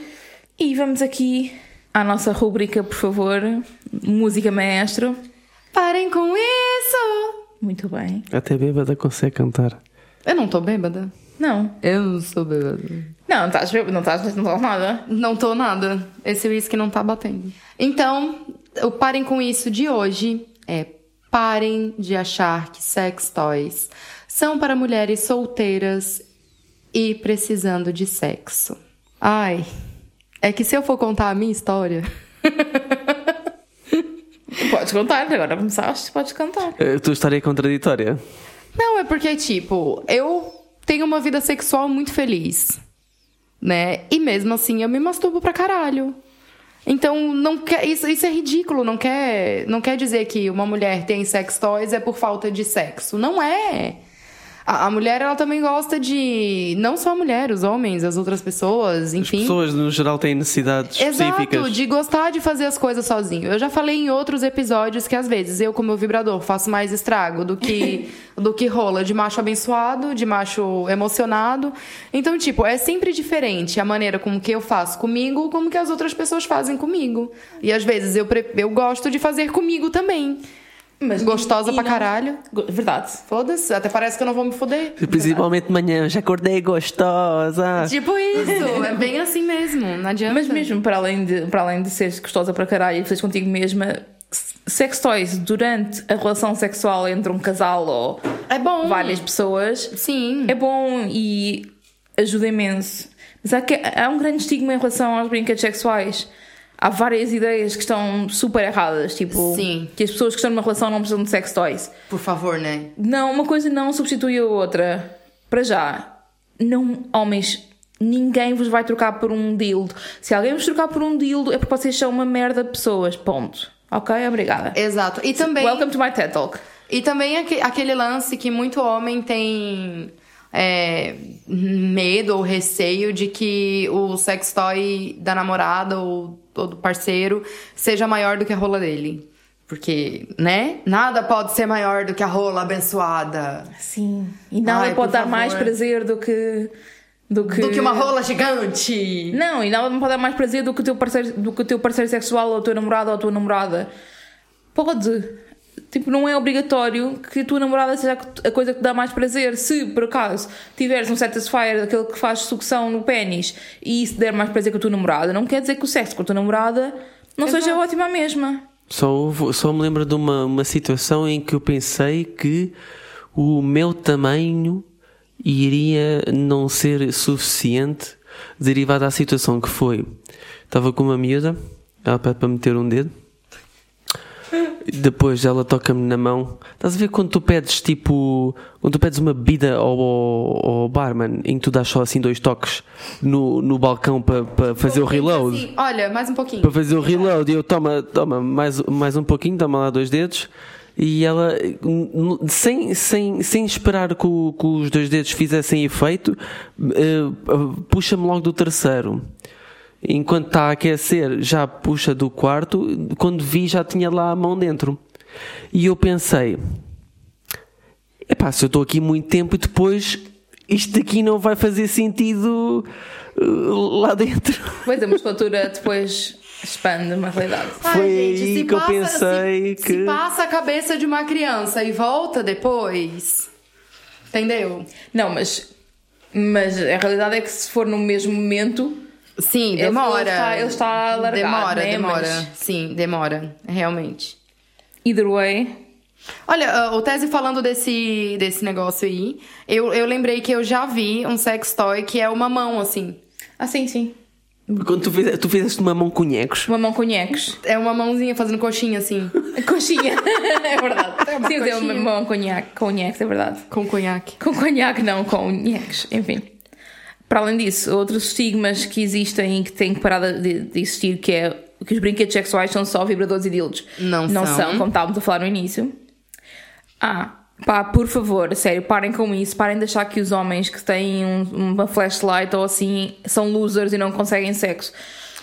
E vamos aqui à nossa rúbrica, por favor. Música maestro. Parem com isso! Muito bem. Até bêbada consegue cantar. Eu não tô bêbada. Não. Eu não sou bêbada. Não, não estás bêbado, não estás, não estás nada. Não tô nada. Esse uísque não tá batendo. Então, o parem com isso de hoje é parem de achar que sex toys são para mulheres solteiras e precisando de sexo. Ai, é que se eu for contar a minha história. Podes contar, agora começaste, podes cantar. A tua história é contraditória. Não, é porque, tipo, eu tenho uma vida sexual muito feliz, né? E mesmo assim eu me masturbo pra caralho. Então, não quer, isso, isso é ridículo. Não quer, não quer dizer que uma mulher tem sex toys é por falta de sexo. Não é. A, a mulher, ela também gosta de. Não só a mulher, os homens, as outras pessoas, As enfim. pessoas, no geral, têm necessidades específicas. Exato, de gostar de fazer as coisas sozinho. Eu já falei em outros episódios que às vezes eu, com meu vibrador, faço mais estrago do que do que rola de macho abençoado, de macho emocionado. Então, tipo, é sempre diferente a maneira como que eu faço comigo, como que as outras pessoas fazem comigo. E às vezes eu, eu gosto de fazer comigo também. Mas- Gostosa pra não- caralho. Verdade. Foda-se, até parece que eu não vou me fuder. Principalmente de manhã, já acordei gostosa. Tipo isso, é bem assim mesmo, não adianta. Mas mesmo para além de, para além de seres gostosa para caralho e feliz contigo mesma, sex toys durante a relação sexual entre um casal ou É bom. várias pessoas Sim. é bom e ajuda imenso. Mas há, que- há um grande estigma em relação aos brinquedos sexuais. Há várias ideias que estão super erradas, tipo Sim. que as pessoas que estão numa relação não precisam de sex toys. Por favor, né? Não, uma coisa não substitui a outra. Para já, não, homens, ninguém vos vai trocar por um dildo. Se alguém vos trocar por um dildo, é porque vocês são uma merda de pessoas. Ponto. Ok? Obrigada. Exato. E também. Welcome to my TED Talk. E também aque- aquele lance que muito homem tem é, medo ou receio de que o sex toy da namorada ou, ou do parceiro seja maior do que a rola dele. Porque, né? Nada pode ser maior do que a rola abençoada. Sim. E nada Ai, pode dar mais prazer do que. Do que, Do que uma rola gigante. Não, e nada me pode dar mais prazer do que o teu parceiro, do que o teu parceiro sexual ou o teu namorado ou a tua namorada. Pode. Tipo, não é obrigatório que a tua namorada seja a coisa que te dá mais prazer. Se, por acaso, tiveres um satisfier, aquele que faz sucção no pênis, e isso der mais prazer que a tua namorada, não quer dizer que o sexo com a tua namorada não seja Exato. ótimo à mesma. Só, só me lembro de uma, uma situação em que eu pensei que o meu tamanho iria não ser suficiente derivado à situação que foi. Estava com uma miúda, ela pede para meter um dedo. Depois ela toca-me na mão. Estás a ver quando tu pedes tipo. Quando tu pedes uma bebida ao, ao, ao barman em que tu dás só assim dois toques no, no balcão para para fazer o reload? Assim, olha, mais um pouquinho. para fazer o reload e eu toma, toma mais, mais um pouquinho, toma lá dois dedos e ela sem, sem, sem esperar que, o- que os dois dedos fizessem efeito eh, puxa-me logo do terceiro enquanto está a aquecer já puxa do quarto quando vi já tinha lá a mão dentro e eu pensei epá, se eu estou aqui muito tempo e depois isto daqui não vai fazer sentido eh, lá dentro Pois a musculatura depois expande uma realidade. Ai, Foi gente, aí se que eu passa- pensei se, que- Se passa a cabeça de uma criança e volta depois. Entendeu? Não, mas, mas a realidade é que se for no mesmo momento, Sim, demora. ele está- ele está alargado, Demora, né? demora. Mas- Sim, demora. Realmente. either way, Olha, ah, o Tese falando desse, desse negócio aí, eu, eu lembrei que eu já vi um sex toy que é uma mão, assim. ah, sim, sim. Quando tu, fize- tu fizeste uma mão conhecos, Uma mão conhecos. É uma mãozinha fazendo coxinha, assim, Coxinha. é verdade. É uma sim, é uma mão conhaque, conhaque, é verdade. com conhaque. Com conhaque, não, com nheques, enfim. Para além disso, outros estigmas que existem e que têm que parar de, de existir, que é que os brinquedos sexuais são só vibradores e dildos. Não Não são. são, como estávamos a falar no início. Ah, pá, por favor, sério, parem com isso. Parem de achar que os homens que têm um- uma flashlight ou assim são losers e não conseguem sexo.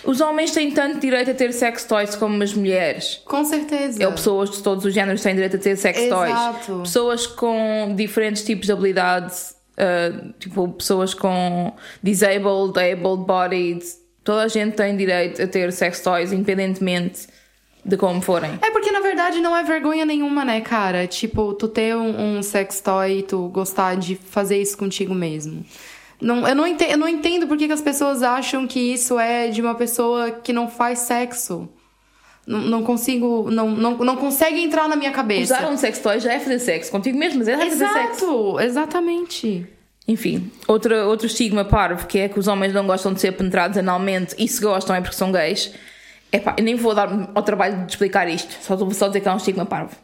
Os homens têm tanto direito a ter sex toys como as mulheres. Com certeza. Ou pessoas de todos os géneros têm direito a ter sex toys. Exato. Pessoas com diferentes tipos de habilidades, uh, tipo pessoas com disabled, able bodied, toda a gente tem direito a ter sex toys, independentemente de como forem. É porque, na verdade, não é vergonha nenhuma, né, cara? Tipo, tu ter um, um sex toy e tu gostar de fazer isso contigo mesmo. Não, eu, não entendo, eu não entendo por que, que as pessoas acham que isso é de uma pessoa que não faz sexo. Não, não consigo. Não, não, não consegue entrar na minha cabeça. Usar um sex toy já é fazer sexo contigo mesmo, mas é fazer sexo. Exato, exatamente. Enfim, outro, outro estigma parvo que é que os homens não gostam de ser penetrados analmente e se gostam é porque são gays. Epá, eu nem vou dar ao trabalho de explicar isto, só vou só dizer que é um estigma parvo.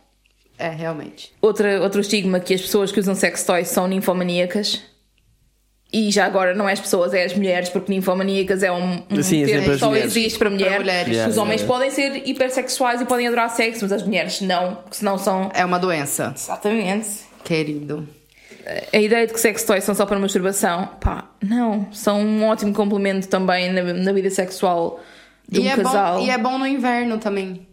É, realmente. Outra, outro estigma que as pessoas que usam sex toys são ninfomaníacas. E já agora não é as pessoas, é as mulheres, porque ninfomaníacas é um, um Sim, é termo que só mulheres. existe para mulheres. mulheres. Yeah, os homens yeah. podem ser hipersexuais e podem adorar sexo, mas as mulheres não, porque senão são. É uma doença, Exatamente. querido. A ideia de que sex toys são só para masturbação, pá, não. São um ótimo complemento também na, na vida sexual de um e, é casal. bom, e é bom no inverno também.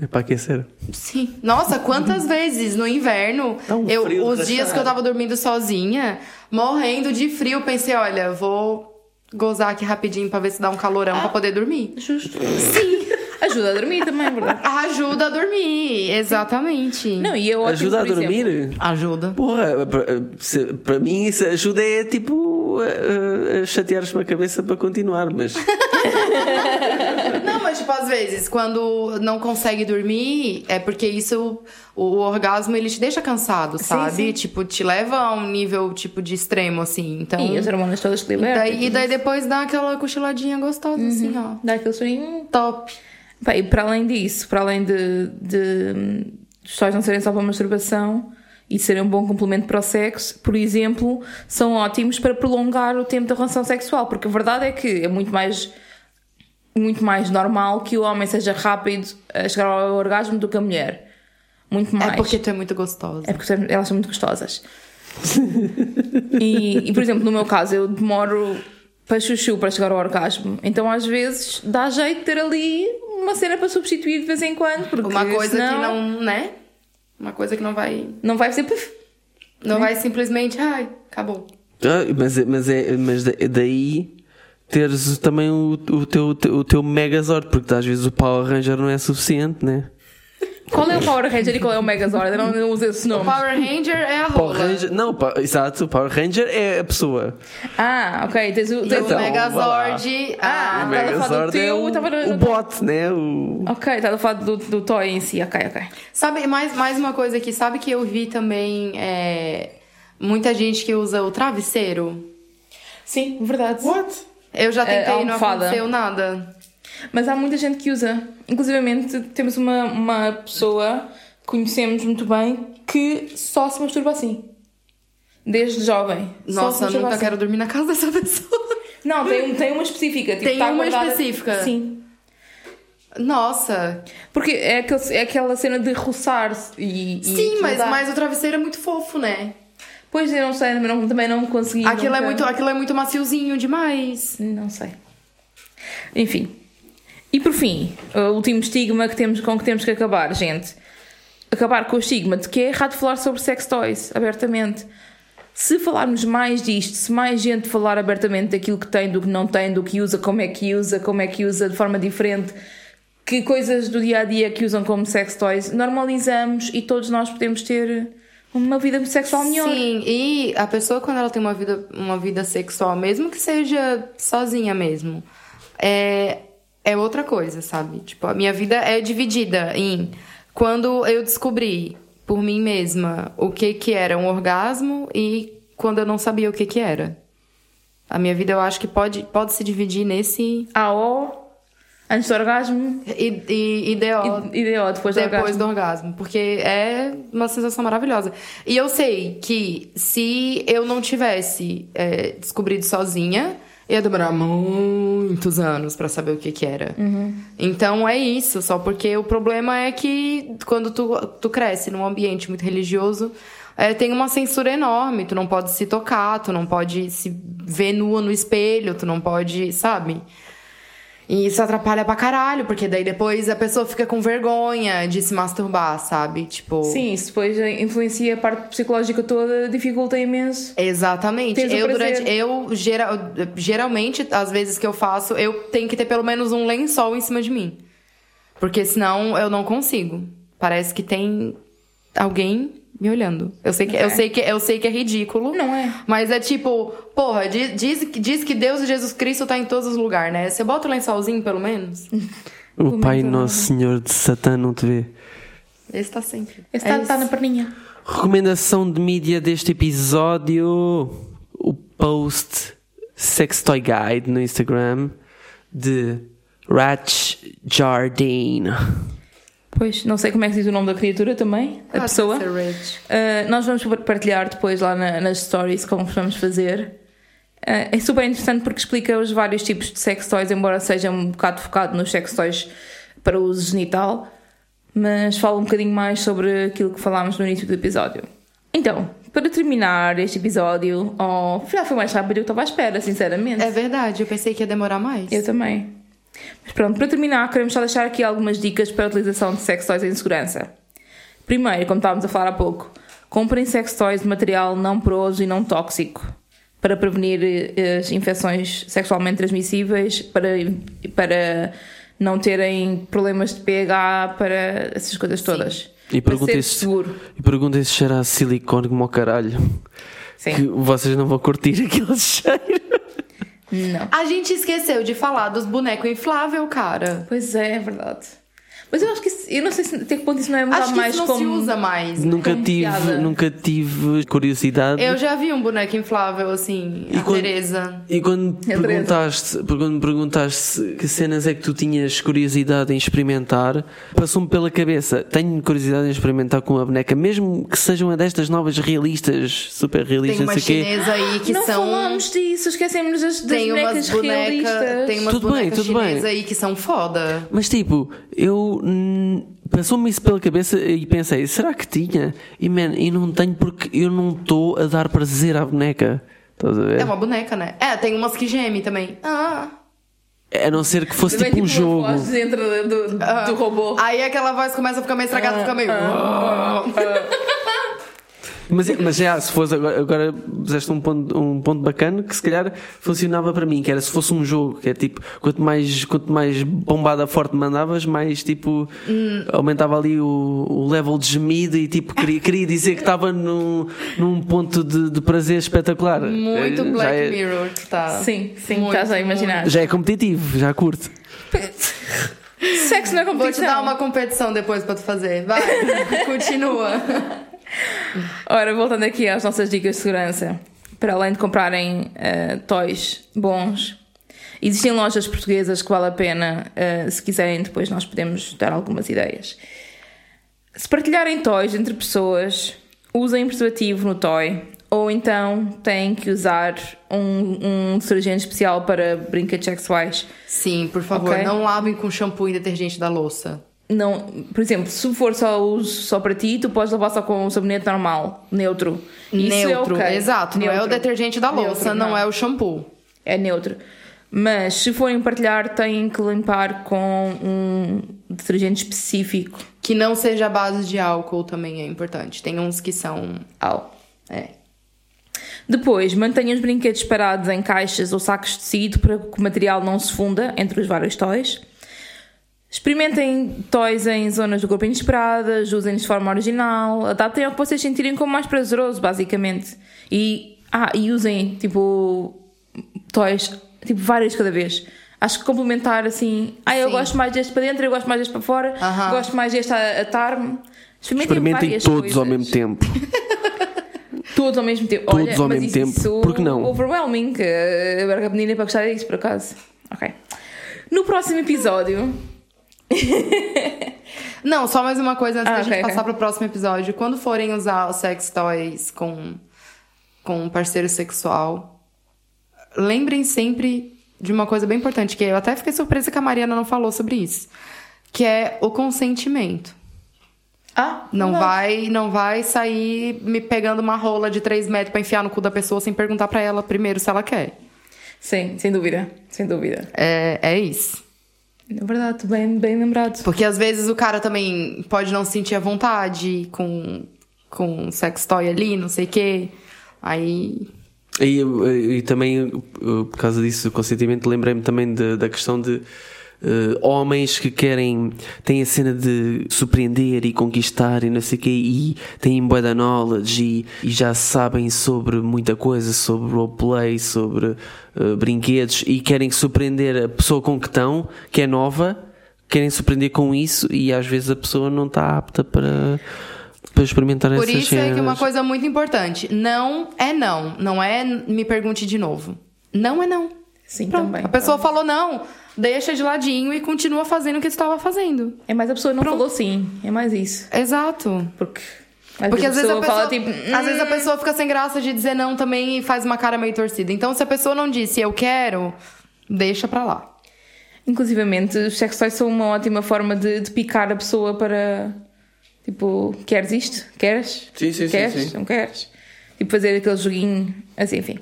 É para aquecer. Sim. Nossa, quantas vezes no inverno, Dá um eu, os dias que eu tava dormindo sozinha, morrendo de frio, pensei, olha, vou gozar aqui rapidinho pra ver se dá um calorão pra poder dormir. Justo. Sim. Ajuda a dormir também, é verdade? Ajuda a dormir, exatamente. Não, e ótimo, Ajuda a por exemplo. dormir? Ajuda. Porra, para, se- para mim isso ajuda é tipo a, a- a chatear-me a cabeça para continuar, mas tipo, às vezes, quando não consegue dormir, é porque isso, o, orgasmo, ele te deixa cansado, sabe? sim. Tipo, te leva a um nível, tipo, de extremo, assim. Então... E as hormonas todas que e libertam. daí, e daí depois dá aquela cochiladinha gostosa, assim, ó. Dá aquele soninho. Top. Bem, e para além disso, para além de, de os toys não serem só para masturbação e serem um bom complemento para o sexo, por exemplo, são ótimos para prolongar o tempo da relação sexual, porque a verdade é que é muito mais muito mais normal que o homem seja rápido a chegar ao orgasmo do que a mulher. Muito mais. É porque tu é muito gostosa. É porque elas são muito gostosas. e, e, por exemplo, no meu caso, eu demoro para chuchu para chegar ao orgasmo. Então, às vezes, dá jeito de ter ali uma cena para substituir de vez em quando. Porque Uma coisa que senão não, né? Uma coisa que não vai... Não vai ser. puf. Não vai simplesmente, ai, acabou. Ah, mas, é- mas, é, mas da- daí teres também o, o, teu, o teu Megazord, porque às vezes o Power Ranger não é suficiente, né? Qual é o Power Ranger e qual é o Megazord? Eu não, não uso esse O nome. Power Ranger é a Power rola. Ranger, não, pa- exato, o Power Ranger é a pessoa. Ah, ok. Tens o. Tens o Então, Megazord... Ah, o Megazord é teu, o, estava no- o bot, né? O... Ok, estava a falar do, do toy em si. Ok, ok. Sabe, mais, mais uma coisa aqui. Sabe que eu vi também é, muita gente que usa o travesseiro? Sim, verdade. Eu já tentei É, e não aconteceu nada. Mas há muita gente que usa. Inclusivamente, temos uma, uma pessoa que conhecemos muito bem que só se masturba assim. Desde jovem. Nossa, nunca assim. quero dormir na casa dessa pessoa. Não, tem, tem uma específica. Tipo, Tem tá uma guardada- específica? Sim. Nossa. Porque é, aquele, é aquela cena de roçar-se e. e Sim, mas, dá- mas o travesseiro é muito fofo, né? Pois eu não sei, também não, também não consegui. Aquilo é, nunca- muito, aquilo é muito maciozinho demais. Não sei. Enfim. E por fim, o último estigma que temos, com que temos que acabar, gente. Acabar com o estigma de que é errado falar sobre sex toys abertamente. Se falarmos mais disto, se mais gente falar abertamente daquilo que tem, do que não tem, do que usa, como é que usa, como é que usa de forma diferente, que coisas do dia a dia que usam como sex toys, normalizamos e todos nós podemos ter uma vida sexual melhor. Sim, e a pessoa quando ela tem uma vida, uma vida sexual, mesmo que seja sozinha mesmo, é, é outra coisa, sabe? Tipo, a minha vida é dividida em quando eu descobri por mim mesma o que que era um orgasmo e quando eu não sabia o que que era. A minha vida eu acho que pode, pode se dividir nesse AO, antes do orgasmo, e, e, e DO. e, e DO, depois do depois orgasmo. do orgasmo, porque é uma sensação maravilhosa. E eu sei que se eu não tivesse é, descobrido sozinha, ia demorar muitos anos pra saber o que que era. Então é isso, só porque o problema é que quando tu, tu cresce num ambiente muito religioso, é, tem uma censura enorme, tu não pode se tocar, tu não pode se ver nua no espelho, tu não pode, sabe? E isso atrapalha pra caralho, porque daí depois a pessoa fica com vergonha de se masturbar, sabe? Tipo. Sim, isso depois influencia a parte psicológica toda, dificulta imenso. Exatamente. Eu, durante, eu geral, geralmente, às vezes que eu faço, eu tenho que ter pelo menos um lençol em cima de mim. Porque senão eu não consigo. Parece que tem alguém me olhando. Eu sei que, eu É. sei que, eu sei que é ridículo. Não é. Mas é tipo, porra, diz, diz, diz que Deus e Jesus Cristo tá em todos os lugares, né? Você bota o lençolzinho, pelo menos? O Pai menos, Nosso Senhor de Satã não te vê. Esse tá sempre. Esse É está, está isso. na perninha. Recomendação de mídia deste episódio: o post Sextoy Guide no Instagram de Ratch Jardine. Pois, não sei como é que se diz o nome da criatura também, a Ah, pessoa. Uh, nós vamos partilhar depois lá na- nas stories como vamos fazer. Uh, é super interessante porque explica os vários tipos de sex toys, embora seja um bocado focado nos sex toys para uso genital, mas fala um bocadinho mais sobre aquilo que falámos no início do episódio. Então, para terminar este episódio, oh, afinal foi mais rápido do que eu estava à espera, sinceramente. É verdade, eu pensei que ia demorar mais. Eu também. Mas pronto, para terminar, queremos só deixar aqui algumas dicas para a utilização de sex toys em segurança. Primeiro, como estávamos a falar há pouco, comprem sex toys de material não poroso e não tóxico para prevenir eh, as infecções sexualmente transmissíveis, para, para não terem problemas de pH para essas coisas todas. E Para ser perguntem se, seguro. e perguntem se cheira a silicone como ao caralho. Sim. Que vocês não vão curtir aquele cheiro. Não. A gente esqueceu de falar dos bonecos inflável, cara. Pois é, é verdade. Mas eu acho que isso, eu não sei se até que ponto isso não é usado Acho que mais isso não como. se usa mais. Nunca Como tive, piada. nunca tive curiosidade. Eu já vi um boneco inflável assim, E a quando- Teresa. E quando Teresa. perguntaste, quando me perguntaste que cenas é que tu tinhas curiosidade em experimentar, passou-me pela cabeça. Tenho curiosidade em experimentar com uma boneca, mesmo que sejam uma destas novas realistas, super Tem realistas, uma não sei o quê. chinesa aí que não são. falámos disso, esquecemos das, das Tem bonecas bonecas. realistas. Tem umas Tudo bem, tudo bem. aí que são foda. Mas tipo, eu passou-me isso pela cabeça e pensei, será que tinha? E man, e não tenho porque eu não estou a dar prazer à boneca. Estás a ver? É uma boneca, né? É, tem umas que gemem também. Ah. A não ser que fosse Também, tipo um uma jogo. voz dentro do, do, ah. do robô. Aí aquela voz começa a ficar meio estragada, fica meio. Mas, mas já, se fosse agora, agora puseste um ponto, um ponto bacana que se calhar funcionava para mim, que era se fosse um jogo, que é tipo, quanto mais, quanto mais bombada forte mandavas, mais tipo aumentava ali o, o level de gemido e tipo queria, queria dizer que estava num, num ponto de, de prazer espetacular. Muito já Black é- Mirror que tá. Sim, sim, Muito, estás a imaginar. Já é competitivo, já curto. Sexo não é Vou te competição. dar uma competição depois pra tu fazer. Vai, continua. Ora, voltando aqui às nossas dicas de segurança. Para além de comprarem eh, toys bons, existem lojas portuguesas que vale a pena. eh, se quiserem, depois nós podemos dar algumas ideias. Se partilharem toys entre pessoas, usem preservativo no toy. Ou então têm que usar um, um detergente especial para brinquedos sexuais. Sim, por favor, Ok. não lavem com shampoo e detergente da louça. Não, por exemplo, se for só uso só para ti, tu podes lavar só com um sabonete normal, neutro. Isso neutro, é ok. exato. Não é o Neutro. detergente da louça, Neutro, não. não. é o shampoo. É neutro. Mas se forem partilhar, têm que limpar com um detergente específico. Que não seja a base de álcool também é importante. Tem uns que são. Ao. É. Depois, mantenham os brinquedos parados em caixas ou sacos de tecido para que o material não se funda entre os vários toys. Experimentem toys em zonas do corpo inesperadas, usem-nos de forma original, adaptem ao que vocês sentirem como mais prazeroso, basicamente. E, ah, e usem, tipo, toys, tipo, vários de cada vez. Acho que complementar assim, ah, eu Sim. gosto mais deste para dentro, eu gosto mais deste para fora, Aham. gosto mais deste a atar-me. Experimentem, Experimentem várias todos coisas. ao mesmo tempo. Todos ao mesmo tempo. Todos Olha, ao mas mesmo isso, tempo. Isso Por que não? Overwhelming. que A Menina é para gostar disso, por acaso. Ok. No próximo episódio. Não, só mais uma coisa antes Ah, da ok, gente ok. passar pro próximo episódio. Quando forem usar os sex toys com, com um parceiro sexual, lembrem sempre de uma coisa bem importante, que eu até fiquei surpresa que a Mariana não falou sobre isso. Que é o consentimento. Ah, Não vai, não vai sair me pegando uma rola de 3 metros pra enfiar no cu da pessoa sem perguntar pra ela primeiro se ela quer. Sim, sem dúvida. Sem dúvida. É, é isso. É verdade, bem, bem lembrado. Porque às vezes o cara também pode não se sentir à vontade com, com sex toy ali, não sei o quê. Aí. E, e também, por causa disso, o consentimento, lembrei-me também de- da questão de uh, homens que querem, têm a cena de surpreender e conquistar e não sei o quê, e têm bué da knowledge e, e já sabem sobre muita coisa, sobre roleplay, sobre uh, brinquedos, e querem surpreender a pessoa com que estão, que é nova, querem surpreender com isso, e às vezes a pessoa não está apta para. Para experimentar Por essas isso é que uma coisa muito importante: não é não. Não é me pergunte de novo. Não é não. Sim, Pronto. também. A pessoa falou não, deixa de ladinho e continua fazendo o que estava fazendo. É mais a pessoa não Pronto. falou sim. É mais isso. Exato. Porque. Às Porque às vezes, a pessoa, fala tipo. às vezes a pessoa fica sem graça de dizer não também e faz uma cara meio torcida. Então, se a pessoa não disse eu quero, deixa pra lá. Inclusivamente, os sex toys são uma ótima forma de, de picar a pessoa para. Tipo, queres isto? Queres? Sim, sim, sim, queres? sim. Não queres? Tipo, fazer aquele joguinho. Assim, enfim.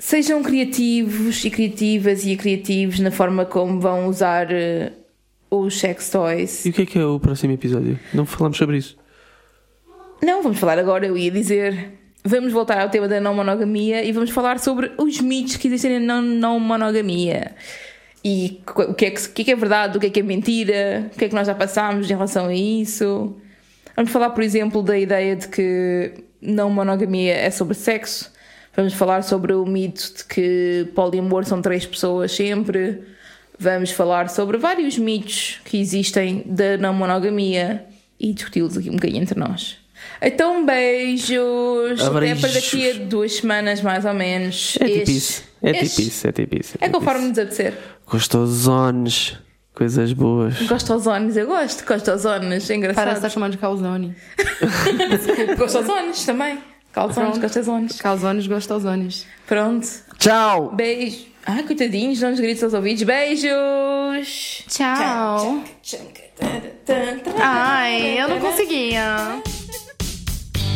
Sejam criativos e criativas e criativos na forma como vão usar eh, os sex toys. E o que é que é o próximo episódio? Não falamos sobre isso. Não, vamos falar agora, eu ia dizer. Vamos voltar ao tema da não monogamia e vamos falar sobre os mitos que existem na não, não monogamia. e o que, é que, o que é que é verdade, o que é que é mentira, o que é que nós já passámos em relação a isso. Vamos falar, por exemplo, da ideia de que não monogamia é sobre sexo. Vamos falar sobre o mito de que poliamor são três pessoas sempre. Vamos falar sobre vários mitos que existem da não monogamia e discuti-los aqui um bocadinho entre nós. Então, beijos. Até para daqui a duas semanas, mais ou menos. É tipo isso. É tipo isso, é tipo isso. É, tipo conforme nos apetecer. Gostosones. Coisas boas. Gostosones, eu gosto. Gostosones, é engraçado. Parece estar chamando de calzone. gostosones também. Calzones, gostosones. Calzones, gostosones. Pronto. Tchau. Beijo. Ai, coitadinhos, não nos gritos aos ouvidos. Beijos. Tchau. Ai, eu não conseguia.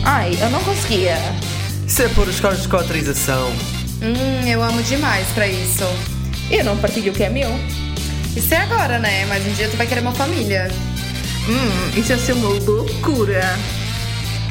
Ai, eu não conseguia. Isso é por escolas de autorização. Hum, eu amo demais pra isso. Eu não partilho o que é meu. Isso é agora, né? Mas um dia tu vai querer uma família. Hum, isso ia ser uma loucura.